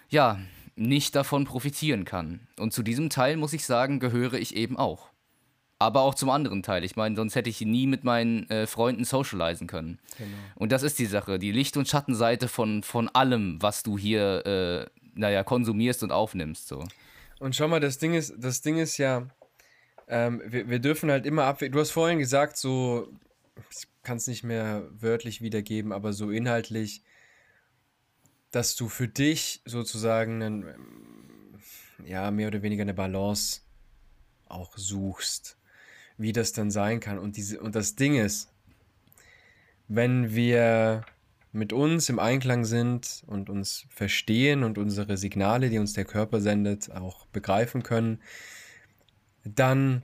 ja, nicht davon profitieren kann. Und zu diesem Teil, muss ich sagen, gehöre ich eben auch. Aber auch zum anderen Teil. Ich meine, sonst hätte ich nie mit meinen äh, Freunden socialisen können. Genau. Und das ist die Sache, die Licht- und Schattenseite von, von allem, was du hier, äh, naja, konsumierst und aufnimmst. So. Und schau mal, das Ding ist, das Ding ist ja, ähm, wir, wir dürfen halt immer abwägen. Du hast vorhin gesagt, so, ich kann es nicht mehr wörtlich wiedergeben, aber so inhaltlich, dass du für dich sozusagen einen, ja, mehr oder weniger eine Balance auch suchst, wie das dann sein kann. Und, diese, und das Ding ist, wenn wir mit uns im Einklang sind und uns verstehen und unsere Signale, die uns der Körper sendet, auch begreifen können, dann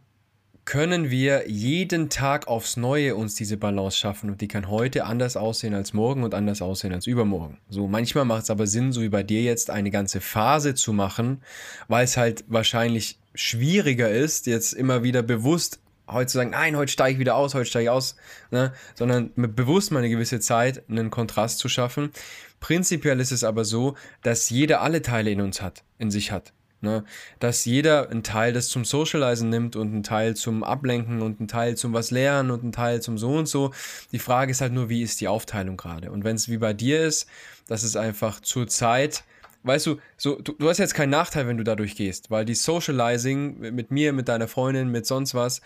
können wir jeden Tag aufs Neue uns diese Balance schaffen und die kann heute anders aussehen als morgen und anders aussehen als übermorgen. So, manchmal macht es aber Sinn, so wie bei dir jetzt, eine ganze Phase zu machen, weil es halt wahrscheinlich schwieriger ist, jetzt immer wieder bewusst heute zu sagen, nein, heute steige ich wieder aus, heute steige ich aus, ne? sondern bewusst mal eine gewisse Zeit einen Kontrast zu schaffen. Prinzipiell ist es aber so, dass jeder alle Teile in uns hat, in sich hat. Ne? Dass jeder einen Teil das zum Socializen nimmt und einen Teil zum Ablenken und einen Teil zum was lernen und einen Teil zum so und so. Die Frage ist halt nur, wie ist die Aufteilung gerade? Und wenn es wie bei dir ist, dass es einfach zur Zeit, weißt du, so, du, du hast jetzt keinen Nachteil, wenn du dadurch gehst, weil die Socializing mit mir, mit deiner Freundin, mit sonst was,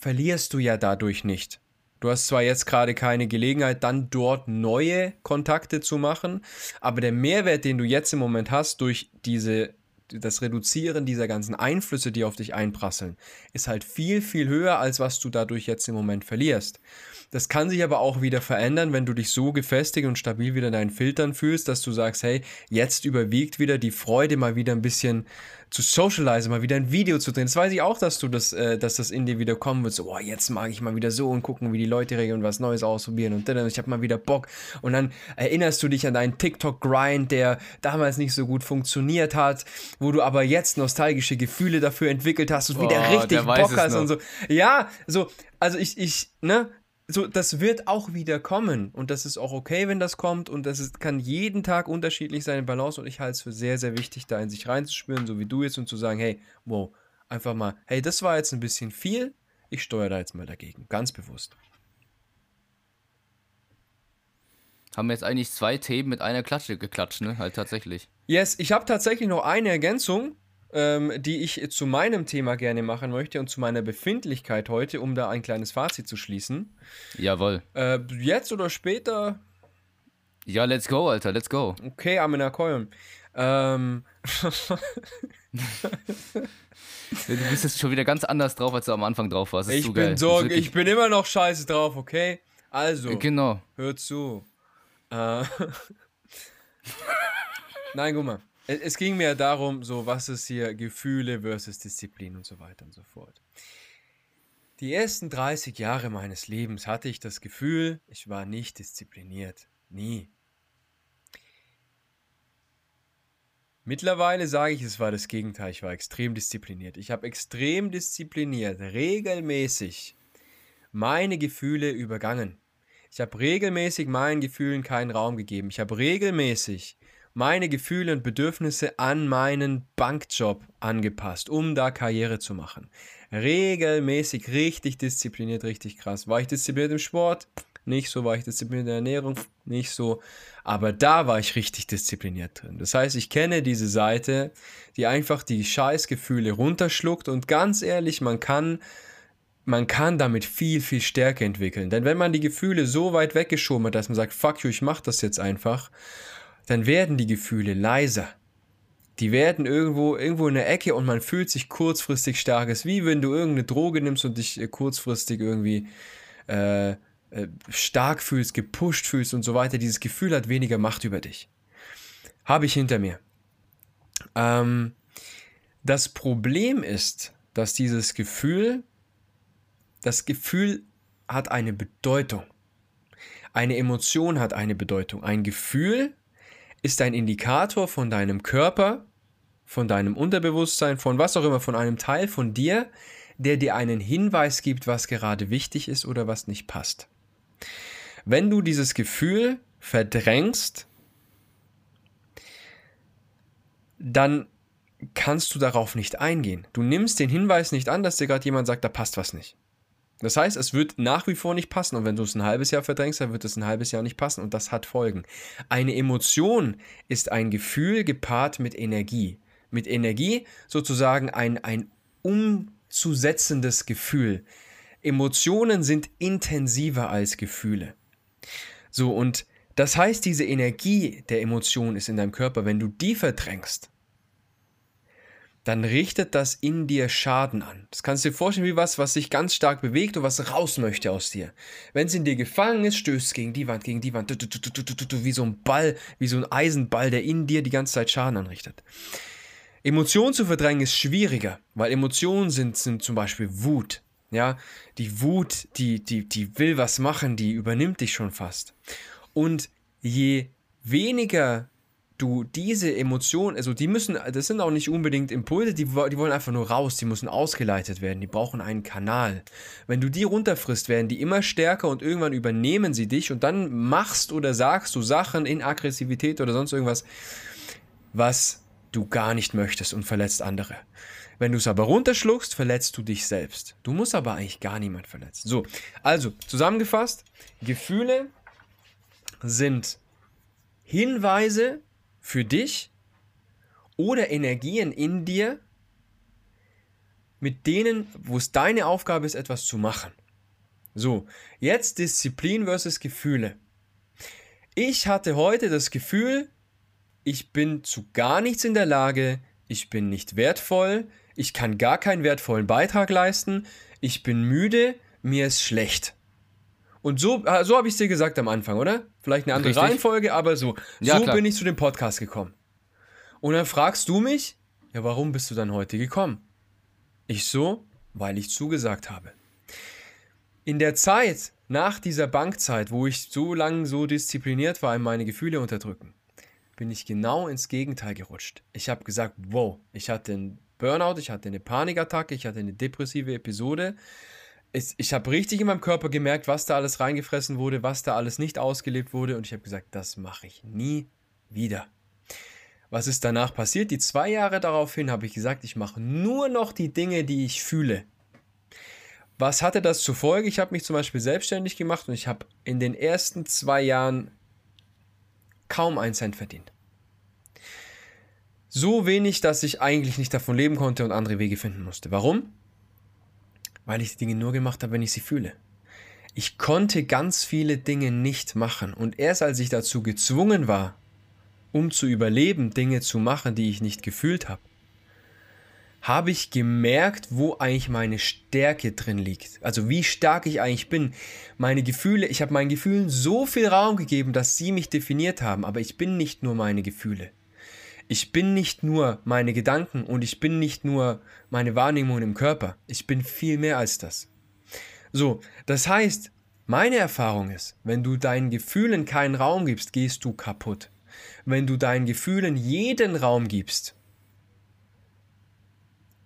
verlierst du ja dadurch nicht. Du hast zwar jetzt gerade keine Gelegenheit, dann dort neue Kontakte zu machen, aber der Mehrwert, den du jetzt im Moment hast durch diese das Reduzieren dieser ganzen Einflüsse, die auf dich einprasseln, ist halt viel, viel höher, als was du dadurch jetzt im Moment verlierst. Das kann sich aber auch wieder verändern, wenn du dich so gefestigt und stabil wieder in deinen Filtern fühlst, dass du sagst, hey, jetzt überwiegt wieder die Freude, mal wieder ein bisschen zu socializen, mal wieder ein Video zu drehen. Das weiß ich auch, dass du das, äh, dass das in dir wieder kommen wird. So, boah, jetzt mag ich mal wieder so und gucken, wie die Leute reagieren und was Neues ausprobieren und dann, ich habe mal wieder Bock. Und dann erinnerst du dich an deinen TikTok-Grind, der damals nicht so gut funktioniert hat, wo du aber jetzt nostalgische Gefühle dafür entwickelt hast und boah, wieder richtig Bock hast und so. Ja, so, also ich, ich, ne, so, das wird auch wieder kommen und das ist auch okay, wenn das kommt und das ist, kann jeden Tag unterschiedlich sein in Balance und ich halte es für sehr, sehr wichtig, da in sich reinzuspüren, so wie du jetzt und zu sagen, hey, wow, einfach mal, hey, das war jetzt ein bisschen viel, ich steuere da jetzt mal dagegen, ganz bewusst. Haben wir jetzt eigentlich zwei Themen mit einer Klatsche geklatscht, ne? Halt tatsächlich. Yes, ich habe tatsächlich noch eine Ergänzung ähm, die ich zu meinem Thema gerne machen möchte und zu meiner Befindlichkeit heute, um da ein kleines Fazit zu schließen. Jawohl. Äh, jetzt oder später? Ja, let's go, Alter, let's go. Okay, Amina Koyum. Ähm. du bist jetzt schon wieder ganz anders drauf, als du am Anfang drauf warst. ich, bin so, ich bin immer noch scheiße drauf, okay? Also, genau. hör zu. Äh. Nein, guck mal es ging mir darum, so was ist hier Gefühle versus Disziplin und so weiter und so fort. Die ersten 30 Jahre meines Lebens hatte ich das Gefühl, ich war nicht diszipliniert. Nie. Mittlerweile sage ich, es war das Gegenteil. Ich war extrem diszipliniert. Ich habe extrem diszipliniert, regelmäßig meine Gefühle übergangen. Ich habe regelmäßig meinen Gefühlen keinen Raum gegeben. Ich habe regelmäßig meine Gefühle und Bedürfnisse an meinen Bankjob angepasst, um da Karriere zu machen. Regelmäßig, richtig diszipliniert, richtig krass. War ich diszipliniert im Sport? Nicht so. War ich diszipliniert in der Ernährung? Nicht so. Aber da war ich richtig diszipliniert drin. Das heißt, ich kenne diese Seite, die einfach die Scheißgefühle runterschluckt und ganz ehrlich, man kann man kann damit viel, viel Stärke entwickeln. Denn wenn man die Gefühle so weit weggeschoben hat, dass man sagt, fuck you, ich mach das jetzt einfach, dann werden die Gefühle leiser. Die werden irgendwo, irgendwo in der Ecke und man fühlt sich kurzfristig stark. Es ist wie wenn du irgendeine Droge nimmst und dich äh, kurzfristig irgendwie äh, äh, stark fühlst, gepusht fühlst und so weiter. Dieses Gefühl hat weniger Macht über dich. Habe ich hinter mir. Ähm, das Problem ist, dass dieses Gefühl, das Gefühl hat eine Bedeutung. Eine Emotion hat eine Bedeutung. Ein Gefühl ist ein Indikator von deinem Körper, von deinem Unterbewusstsein, von was auch immer, von einem Teil von dir, der dir einen Hinweis gibt, was gerade wichtig ist oder was nicht passt. Wenn du dieses Gefühl verdrängst, dann kannst du darauf nicht eingehen. Du nimmst den Hinweis nicht an, dass dir gerade jemand sagt, da passt was nicht. Das heißt, es wird nach wie vor nicht passen. Und wenn du es ein halbes Jahr verdrängst, dann wird es ein halbes Jahr nicht passen. Und das hat Folgen. Eine Emotion ist ein Gefühl gepaart mit Energie. Mit Energie sozusagen ein, ein umzusetzendes Gefühl. Emotionen sind intensiver als Gefühle. So, und das heißt, diese Energie der Emotion ist in deinem Körper. Wenn du die verdrängst, dann richtet das in dir Schaden an. Das kannst du dir vorstellen wie was, was sich ganz stark bewegt und was raus möchte aus dir. Wenn es in dir gefangen ist, stößt es gegen die Wand, gegen die Wand, wie so ein Ball, wie so ein Eisenball, der in dir die ganze Zeit Schaden anrichtet. Emotionen zu verdrängen ist schwieriger, weil Emotionen sind, sind zum Beispiel Wut. Ja, die Wut, die, die, die will was machen, die übernimmt dich schon fast. Und je weniger du diese Emotionen, also die müssen, das sind auch nicht unbedingt Impulse, die, die wollen einfach nur raus, die müssen ausgeleitet werden, die brauchen einen Kanal. Wenn du die runterfrisst, werden die immer stärker und irgendwann übernehmen sie dich und dann machst oder sagst du Sachen in Aggressivität oder sonst irgendwas, was du gar nicht möchtest und verletzt andere. Wenn du es aber runterschluckst, verletzt du dich selbst. Du musst aber eigentlich gar niemand verletzen. So, also zusammengefasst, Gefühle sind Hinweise für dich oder Energien in dir, mit denen, wo es deine Aufgabe ist, etwas zu machen. So, jetzt Disziplin versus Gefühle. Ich hatte heute das Gefühl, ich bin zu gar nichts in der Lage, ich bin nicht wertvoll, ich kann gar keinen wertvollen Beitrag leisten, ich bin müde, mir ist schlecht. Und so, äh, so habe ich es dir gesagt am Anfang, oder? Vielleicht eine andere Richtig. Reihenfolge, aber so. Ja, so klar. bin ich zu dem Podcast gekommen. Und dann fragst du mich, ja, warum bist du dann heute gekommen? Ich so, weil ich zugesagt habe. In der Zeit nach dieser Bankzeit, wo ich so lange so diszipliniert war in meine Gefühle unterdrücken, bin ich genau ins Gegenteil gerutscht. Ich habe gesagt, wow, ich hatte einen Burnout, ich hatte eine Panikattacke, ich hatte eine depressive Episode. Ich, ich habe richtig in meinem Körper gemerkt, was da alles reingefressen wurde, was da alles nicht ausgelebt wurde und ich habe gesagt, das mache ich nie wieder. Was ist danach passiert? Die zwei Jahre daraufhin habe ich gesagt, ich mache nur noch die Dinge, die ich fühle. Was hatte das zur Folge? Ich habe mich zum Beispiel selbstständig gemacht und ich habe in den ersten zwei Jahren kaum einen Cent verdient. So wenig, dass ich eigentlich nicht davon leben konnte und andere Wege finden musste. Warum? Weil ich die Dinge nur gemacht habe, wenn ich sie fühle. Ich konnte ganz viele Dinge nicht machen und erst als ich dazu gezwungen war, um zu überleben, Dinge zu machen, die ich nicht gefühlt habe, habe ich gemerkt, wo eigentlich meine Stärke drin liegt. Also wie stark ich eigentlich bin. Meine Gefühle, ich habe meinen Gefühlen so viel Raum gegeben, dass sie mich definiert haben, aber ich bin nicht nur meine Gefühle. Ich bin nicht nur meine Gedanken und ich bin nicht nur meine Wahrnehmung im Körper. Ich bin viel mehr als das. So, das heißt, meine Erfahrung ist, wenn du deinen Gefühlen keinen Raum gibst, gehst du kaputt. Wenn du deinen Gefühlen jeden Raum gibst,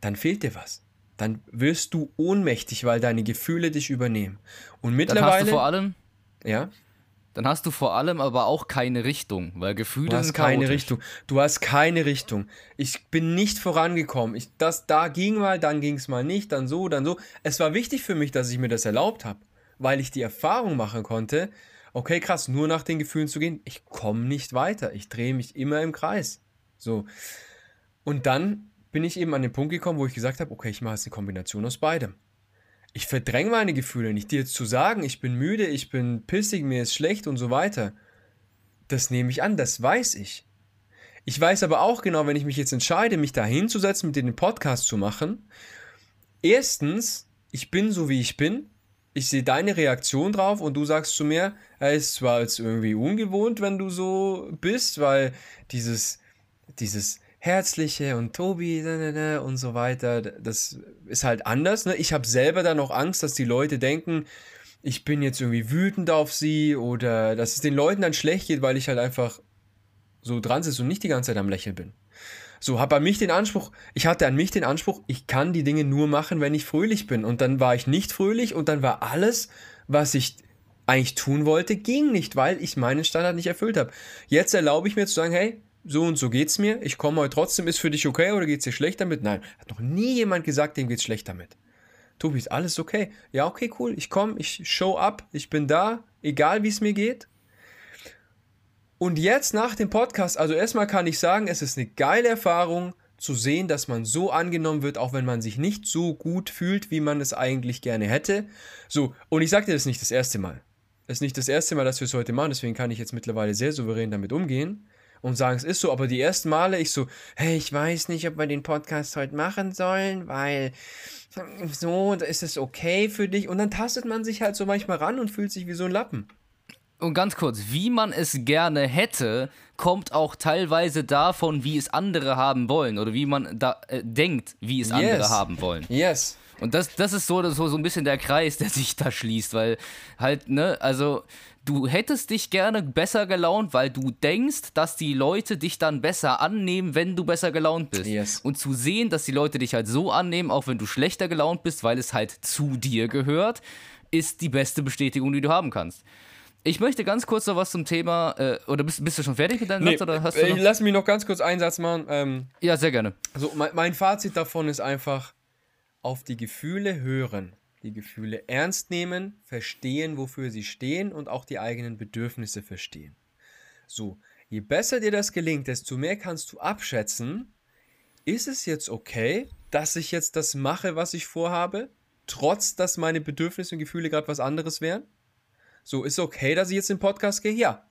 dann fehlt dir was. Dann wirst du ohnmächtig, weil deine Gefühle dich übernehmen. Und mittlerweile. Dann hast du vor allem. Ja. Dann hast du vor allem aber auch keine Richtung, weil Gefühle du hast sind keine Richtung. Du hast keine Richtung. Ich bin nicht vorangekommen. Ich, das da ging mal, dann ging es mal nicht, dann so, dann so. Es war wichtig für mich, dass ich mir das erlaubt habe, weil ich die Erfahrung machen konnte, okay, krass, nur nach den Gefühlen zu gehen, ich komme nicht weiter. Ich drehe mich immer im Kreis. So. Und dann bin ich eben an den Punkt gekommen, wo ich gesagt habe, okay, ich mache jetzt eine Kombination aus beidem. Ich verdränge meine Gefühle nicht. Dir jetzt zu sagen, ich bin müde, ich bin pissig, mir ist schlecht und so weiter, das nehme ich an, das weiß ich. Ich weiß aber auch genau, wenn ich mich jetzt entscheide, mich da hinzusetzen, mit dir den Podcast zu machen, erstens, ich bin so wie ich bin, ich sehe deine Reaktion drauf und du sagst zu mir, es war jetzt irgendwie ungewohnt, wenn du so bist, weil dieses, dieses Herzliche und Tobi und so weiter, das ist halt anders. Ne? Ich habe selber dann auch Angst, dass die Leute denken, ich bin jetzt irgendwie wütend auf sie oder dass es den Leuten dann schlecht geht, weil ich halt einfach so dran sitze und nicht die ganze Zeit am Lächeln bin. So, habe an mich den Anspruch, ich hatte an mich den Anspruch, ich kann die Dinge nur machen, wenn ich fröhlich bin. Und dann war ich nicht fröhlich und dann war alles, was ich eigentlich tun wollte, ging nicht, weil ich meinen Standard nicht erfüllt habe. Jetzt erlaube ich mir zu sagen, hey, so und so geht's mir, ich komme heute trotzdem, ist für dich okay oder geht's dir schlecht damit? Nein, hat noch nie jemand gesagt, dem geht's schlecht damit. Tobi, ist alles okay? Ja, okay, cool, ich komme, ich show up, ich bin da, egal wie es mir geht. Und jetzt nach dem Podcast, also erstmal kann ich sagen, es ist eine geile Erfahrung zu sehen, dass man so angenommen wird, auch wenn man sich nicht so gut fühlt, wie man es eigentlich gerne hätte. So, und ich sagte das nicht das erste Mal. Es ist nicht das erste Mal, dass wir es heute machen, deswegen kann ich jetzt mittlerweile sehr souverän damit umgehen und sagen, es ist so. Aber die ersten Male ich so, hey, ich weiß nicht, ob wir den Podcast heute machen sollen, weil so, ist es okay für dich. Und dann tastet man sich halt so manchmal ran und fühlt sich wie so ein Lappen. Und ganz kurz, wie man es gerne hätte, kommt auch teilweise davon, wie es andere haben wollen oder wie man da äh, denkt, wie es yes. andere haben wollen. Yes. Und das, das ist so, so, so ein bisschen der Kreis, der sich da schließt, weil halt, ne, also du hättest dich gerne besser gelaunt, weil du denkst, dass die Leute dich dann besser annehmen, wenn du besser gelaunt bist. Yes. Und zu sehen, dass die Leute dich halt so annehmen, auch wenn du schlechter gelaunt bist, weil es halt zu dir gehört, ist die beste Bestätigung, die du haben kannst. Ich möchte ganz kurz noch was zum Thema, äh, oder bist, bist, du schon fertig mit deinem nee, Satz? Oder hast du noch? Lass mich noch ganz kurz einen Satz machen. Ähm, ja, sehr gerne. Also mein, mein Fazit davon ist einfach, auf die Gefühle hören, die Gefühle ernst nehmen, verstehen, wofür sie stehen und auch die eigenen Bedürfnisse verstehen. So, je besser dir das gelingt, desto mehr kannst du abschätzen, ist es jetzt okay, dass ich jetzt das mache, was ich vorhabe, trotz dass meine Bedürfnisse und Gefühle gerade was anderes wären? So, ist okay, dass ich jetzt in den Podcast gehe? Ja.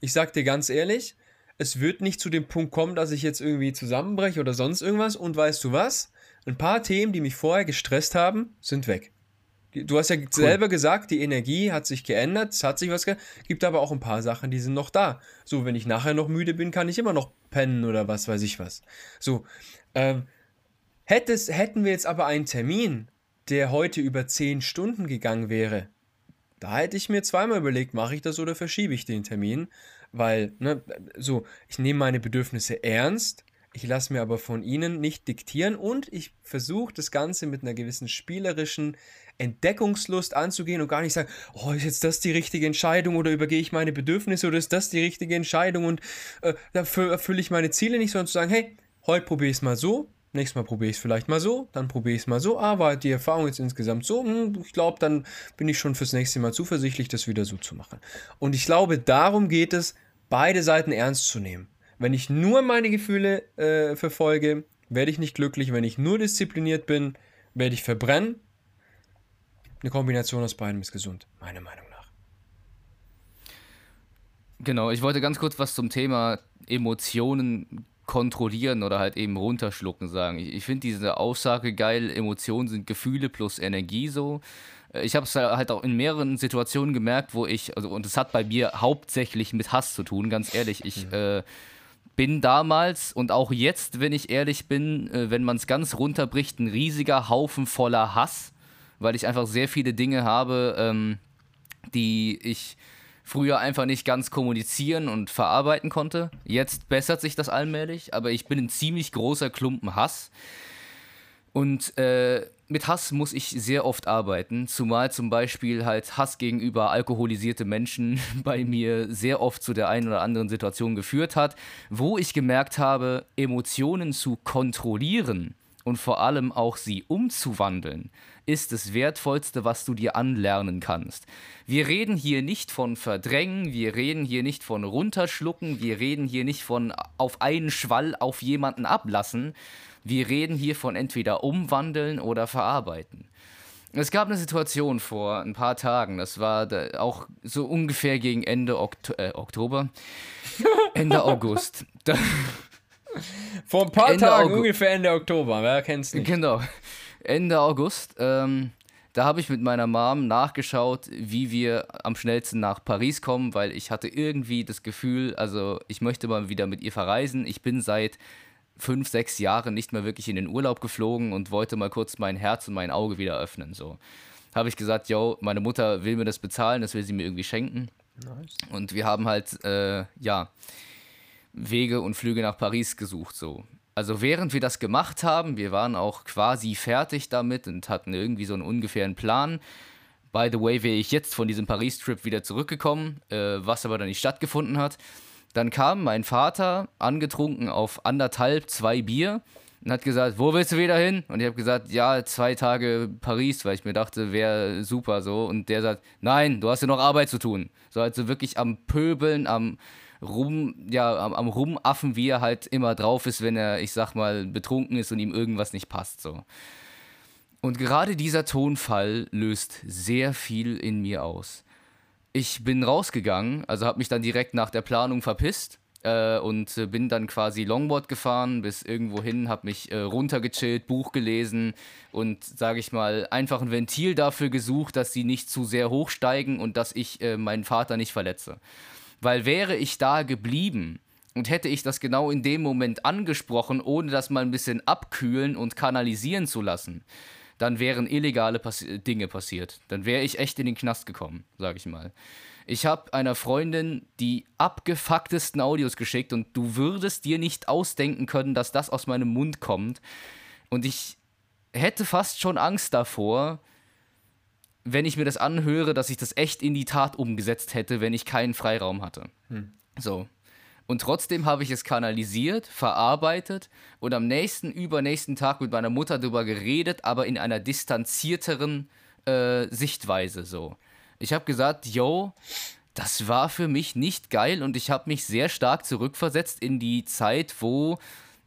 Ich sag dir ganz ehrlich, es wird nicht zu dem Punkt kommen, dass ich jetzt irgendwie zusammenbreche oder sonst irgendwas. Und weißt du was? Ein paar Themen, die mich vorher gestresst haben, sind weg. Du hast ja cool. selber gesagt, die Energie hat sich geändert, es hat sich was geändert. Gibt aber auch ein paar Sachen, die sind noch da. So, wenn ich nachher noch müde bin, kann ich immer noch pennen oder was weiß ich was. So, ähm, hättes, hätten wir jetzt aber einen Termin, der heute über 10 Stunden gegangen wäre, da hätte ich mir zweimal überlegt, mache ich das oder verschiebe ich den Termin, weil, ne, so, ich nehme meine Bedürfnisse ernst, ich lasse mir aber von ihnen nicht diktieren und ich versuche das Ganze mit einer gewissen spielerischen Entdeckungslust anzugehen und gar nicht sagen, oh, ist jetzt das die richtige Entscheidung oder übergehe ich meine Bedürfnisse oder ist das die richtige Entscheidung und äh, dafür erfülle ich meine Ziele nicht, sondern zu sagen, hey, heute probiere ich es mal so, nächstes Mal probiere ich es vielleicht mal so, dann probiere ich es mal so, aber die Erfahrung jetzt insgesamt so, hm, ich glaube, dann bin ich schon fürs nächste Mal zuversichtlich, das wieder so zu machen. Und ich glaube, darum geht es, beide Seiten ernst zu nehmen. Wenn ich nur meine Gefühle äh, verfolge, werde ich nicht glücklich. Wenn ich nur diszipliniert bin, werde ich verbrennen. Eine Kombination aus beidem ist gesund, meiner Meinung nach. Genau, ich wollte ganz kurz was zum Thema Emotionen kontrollieren oder halt eben runterschlucken sagen. Ich, ich finde diese Aussage geil, Emotionen sind Gefühle plus Energie so. Äh, ich habe es halt auch in mehreren Situationen gemerkt, wo ich, also und es hat bei mir hauptsächlich mit Hass zu tun, ganz ehrlich. Ich mhm. äh, bin damals und auch jetzt, wenn ich ehrlich bin, äh, wenn man es ganz runterbricht, ein riesiger Haufen voller Hass, weil ich einfach sehr viele Dinge habe, ähm, die ich früher einfach nicht ganz kommunizieren und verarbeiten konnte. Jetzt bessert sich das allmählich, aber ich bin ein ziemlich großer Klumpen Hass. Und äh, mit Hass muss ich sehr oft arbeiten, zumal zum Beispiel halt Hass gegenüber alkoholisierte Menschen bei mir sehr oft zu der einen oder anderen Situation geführt hat, wo ich gemerkt habe, Emotionen zu kontrollieren und vor allem auch sie umzuwandeln, ist das Wertvollste, was du dir anlernen kannst. Wir reden hier nicht von Verdrängen, wir reden hier nicht von Runterschlucken, wir reden hier nicht von auf einen Schwall auf jemanden ablassen, wir reden hier von entweder umwandeln oder verarbeiten. Es gab eine Situation vor ein paar Tagen, das war auch so ungefähr gegen Ende Okt äh, Oktober, Ende August. Da vor ein paar Ende Tagen, August. ungefähr Ende Oktober, wer kennt's nicht? Genau, Ende August. Ähm, da habe ich mit meiner Mom nachgeschaut, wie wir am schnellsten nach Paris kommen, weil ich hatte irgendwie das Gefühl, also ich möchte mal wieder mit ihr verreisen. Ich bin seit fünf, sechs Jahren nicht mehr wirklich in den Urlaub geflogen und wollte mal kurz mein Herz und mein Auge wieder öffnen. So habe ich gesagt, yo, meine Mutter will mir das bezahlen, das will sie mir irgendwie schenken. Nice. Und wir haben halt, äh, ja, Wege und Flüge nach Paris gesucht. So. Also während wir das gemacht haben, wir waren auch quasi fertig damit und hatten irgendwie so einen ungefähren Plan. By the way, wäre ich jetzt von diesem Paris-Trip wieder zurückgekommen, äh, was aber dann nicht stattgefunden hat. Dann kam mein Vater, angetrunken auf anderthalb, zwei Bier und hat gesagt, wo willst du wieder hin? Und ich habe gesagt, ja, zwei Tage Paris, weil ich mir dachte, wäre super so. Und der sagt, nein, du hast ja noch Arbeit zu tun. So also wirklich am Pöbeln, am rum, ja, am, am Rumaffen, wie er halt immer drauf ist, wenn er, ich sag mal, betrunken ist und ihm irgendwas nicht passt. So. Und gerade dieser Tonfall löst sehr viel in mir aus ich bin rausgegangen, also habe mich dann direkt nach der Planung verpisst äh, und äh, bin dann quasi Longboard gefahren bis irgendwo hin, habe mich äh, runtergechillt, Buch gelesen und, sage ich mal, einfach ein Ventil dafür gesucht, dass sie nicht zu sehr hochsteigen und dass ich äh, meinen Vater nicht verletze. Weil wäre ich da geblieben und hätte ich das genau in dem Moment angesprochen, ohne das mal ein bisschen abkühlen und kanalisieren zu lassen, dann wären illegale Passi Dinge passiert. Dann wäre ich echt in den Knast gekommen, sag ich mal. Ich habe einer Freundin die abgefucktesten Audios geschickt und du würdest dir nicht ausdenken können, dass das aus meinem Mund kommt. Und ich hätte fast schon Angst davor, wenn ich mir das anhöre, dass ich das echt in die Tat umgesetzt hätte, wenn ich keinen Freiraum hatte. Hm. So. Und trotzdem habe ich es kanalisiert, verarbeitet und am nächsten, übernächsten Tag mit meiner Mutter darüber geredet, aber in einer distanzierteren äh, Sichtweise so. Ich habe gesagt, yo, das war für mich nicht geil und ich habe mich sehr stark zurückversetzt in die Zeit, wo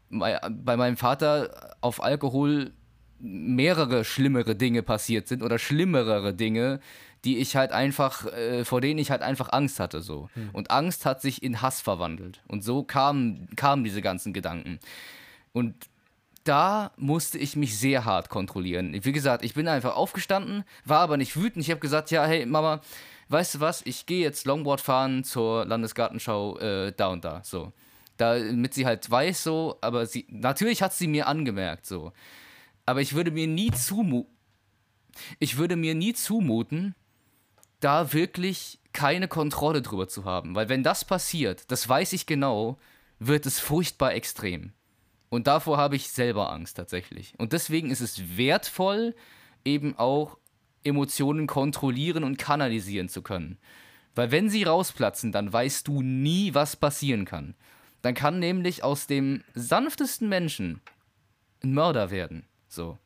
bei meinem Vater auf Alkohol mehrere schlimmere Dinge passiert sind oder schlimmere Dinge, die ich halt einfach, äh, vor denen ich halt einfach Angst hatte so. Hm. Und Angst hat sich in Hass verwandelt. Und so kamen, kamen diese ganzen Gedanken. Und da musste ich mich sehr hart kontrollieren. Wie gesagt, ich bin einfach aufgestanden, war aber nicht wütend. Ich habe gesagt, ja, hey Mama, weißt du was, ich gehe jetzt Longboard fahren zur Landesgartenschau äh, da und da. So. Damit sie halt weiß, so, aber sie, natürlich hat sie mir angemerkt, so. Aber ich würde mir nie zumuten, ich würde mir nie zumuten, da wirklich keine Kontrolle drüber zu haben. Weil wenn das passiert, das weiß ich genau, wird es furchtbar extrem. Und davor habe ich selber Angst tatsächlich. Und deswegen ist es wertvoll, eben auch Emotionen kontrollieren und kanalisieren zu können. Weil wenn sie rausplatzen, dann weißt du nie, was passieren kann. Dann kann nämlich aus dem sanftesten Menschen ein Mörder werden. So.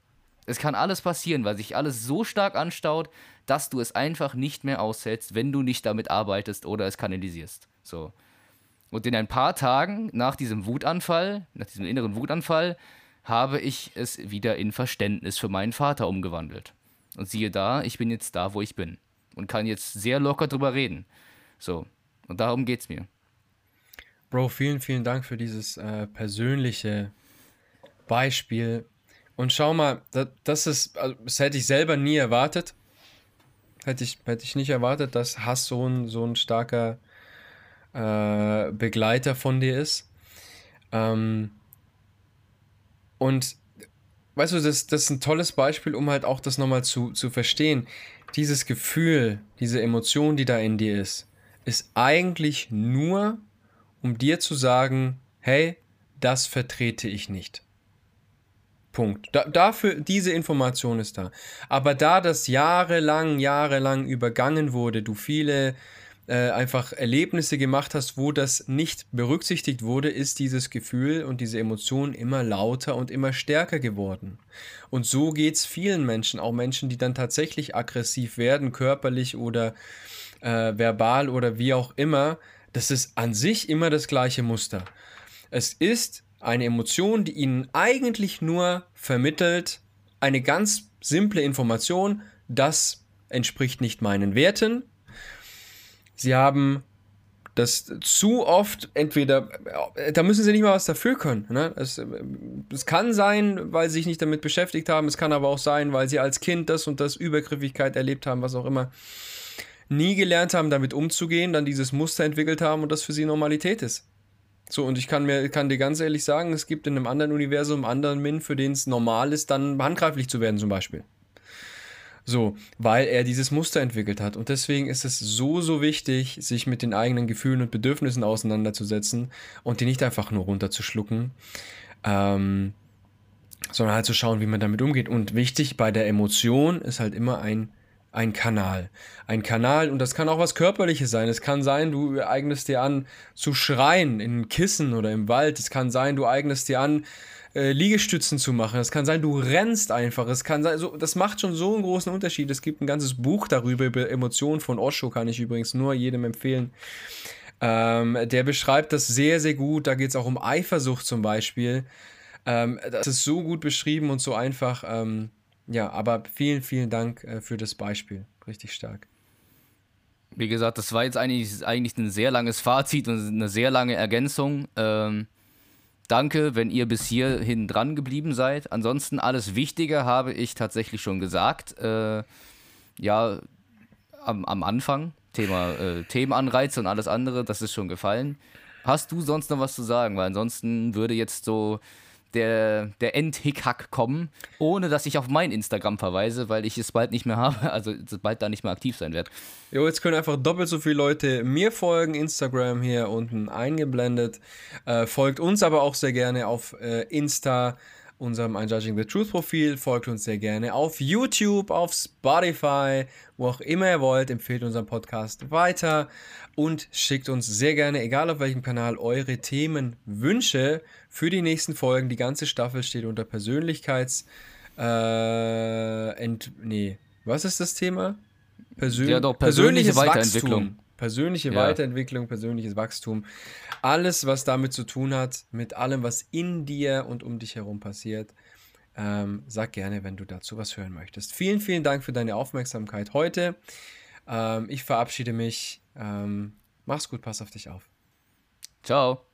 Es kann alles passieren, weil sich alles so stark anstaut, dass du es einfach nicht mehr aushältst, wenn du nicht damit arbeitest oder es kanalisierst. So. Und in ein paar Tagen nach diesem Wutanfall, nach diesem inneren Wutanfall, habe ich es wieder in Verständnis für meinen Vater umgewandelt. Und siehe da, ich bin jetzt da, wo ich bin. Und kann jetzt sehr locker drüber reden. So. Und darum geht's mir. Bro, vielen, vielen Dank für dieses äh, persönliche Beispiel. Und schau mal, das, das ist, also, das hätte ich selber nie erwartet. Hätte ich, hätte ich nicht erwartet, dass Hass so ein, so ein starker äh, Begleiter von dir ist. Ähm, und weißt du, das, das ist ein tolles Beispiel, um halt auch das nochmal zu, zu verstehen. Dieses Gefühl, diese Emotion, die da in dir ist, ist eigentlich nur, um dir zu sagen, hey, das vertrete ich nicht. Punkt. Da, dafür, diese Information ist da. Aber da das jahrelang, jahrelang übergangen wurde, du viele äh, einfach Erlebnisse gemacht hast, wo das nicht berücksichtigt wurde, ist dieses Gefühl und diese Emotion immer lauter und immer stärker geworden. Und so geht es vielen Menschen, auch Menschen, die dann tatsächlich aggressiv werden, körperlich oder äh, verbal oder wie auch immer. Das ist an sich immer das gleiche Muster. Es ist eine Emotion, die ihnen eigentlich nur vermittelt, eine ganz simple Information, das entspricht nicht meinen Werten. Sie haben das zu oft entweder, da müssen sie nicht mal was dafür können. Ne? Es, es, kann sein, weil sie sich nicht damit beschäftigt haben, es kann aber auch sein, weil sie als Kind das und das Übergriffigkeit erlebt haben, was auch immer, nie gelernt haben, damit umzugehen, dann dieses Muster entwickelt haben und das für sie Normalität ist. So, und ich kann mir, kann dir ganz ehrlich sagen, es gibt in einem anderen Universum einen anderen Min, für den es normal ist, dann handgreiflich zu werden, zum Beispiel. So, weil er dieses Muster entwickelt hat. Und deswegen ist es so, so wichtig, sich mit den eigenen Gefühlen und Bedürfnissen auseinanderzusetzen und die nicht einfach nur runterzuschlucken, ähm, sondern halt zu schauen, wie man damit umgeht. Und wichtig bei der Emotion ist halt immer ein ein Kanal. Ein Kanal, und das kann auch was Körperliches sein. Es kann sein, du eignest dir an zu schreien in Kissen oder im Wald. Es kann sein, du eignest dir an, äh, Liegestützen zu machen. Es kann sein, du rennst einfach. Es kann sein, so, das macht schon so einen großen Unterschied. Es gibt ein ganzes Buch darüber, über Emotionen von Osho, kann ich übrigens nur jedem empfehlen. Ähm, der beschreibt das sehr, sehr gut. Da geht es auch um Eifersucht zum Beispiel. Ähm, das ist so gut beschrieben und so einfach. Ähm, ja, aber vielen, vielen Dank äh, für das Beispiel. Richtig stark. Wie gesagt, das war jetzt eigentlich, eigentlich ein sehr langes Fazit und eine sehr lange Ergänzung. Ähm, danke, wenn ihr bis hierhin dran geblieben seid. Ansonsten alles Wichtige habe ich tatsächlich schon gesagt. Äh, ja, am, am Anfang. Thema äh, Themenanreize und alles andere, das ist schon gefallen. Hast du sonst noch was zu sagen? Weil ansonsten würde jetzt so der, der Endhickhack kommen, ohne dass ich auf mein Instagram verweise, weil ich es bald nicht mehr habe, also bald da nicht mehr aktiv sein werde. Jo, jetzt können einfach doppelt so viele Leute mir folgen, Instagram hier unten eingeblendet. Äh, folgt uns aber auch sehr gerne auf äh, Insta, unserem I'm Judging the Truth Profil. Folgt uns sehr gerne auf YouTube, auf Spotify, wo auch immer ihr wollt. Empfehlt unseren Podcast weiter und schickt uns sehr gerne, egal auf welchem Kanal, eure Themenwünsche für die nächsten Folgen. Die ganze Staffel steht unter Persönlichkeits. Äh, ent, nee, was ist das Thema? Persön ja, doch, persönliche Weiterentwicklung. Wachstum. Persönliche ja. Weiterentwicklung, persönliches Wachstum. Alles, was damit zu tun hat, mit allem, was in dir und um dich herum passiert. Ähm, sag gerne, wenn du dazu was hören möchtest. Vielen, vielen Dank für deine Aufmerksamkeit heute. Ähm, ich verabschiede mich. Ähm, mach's gut, pass auf dich auf. Ciao.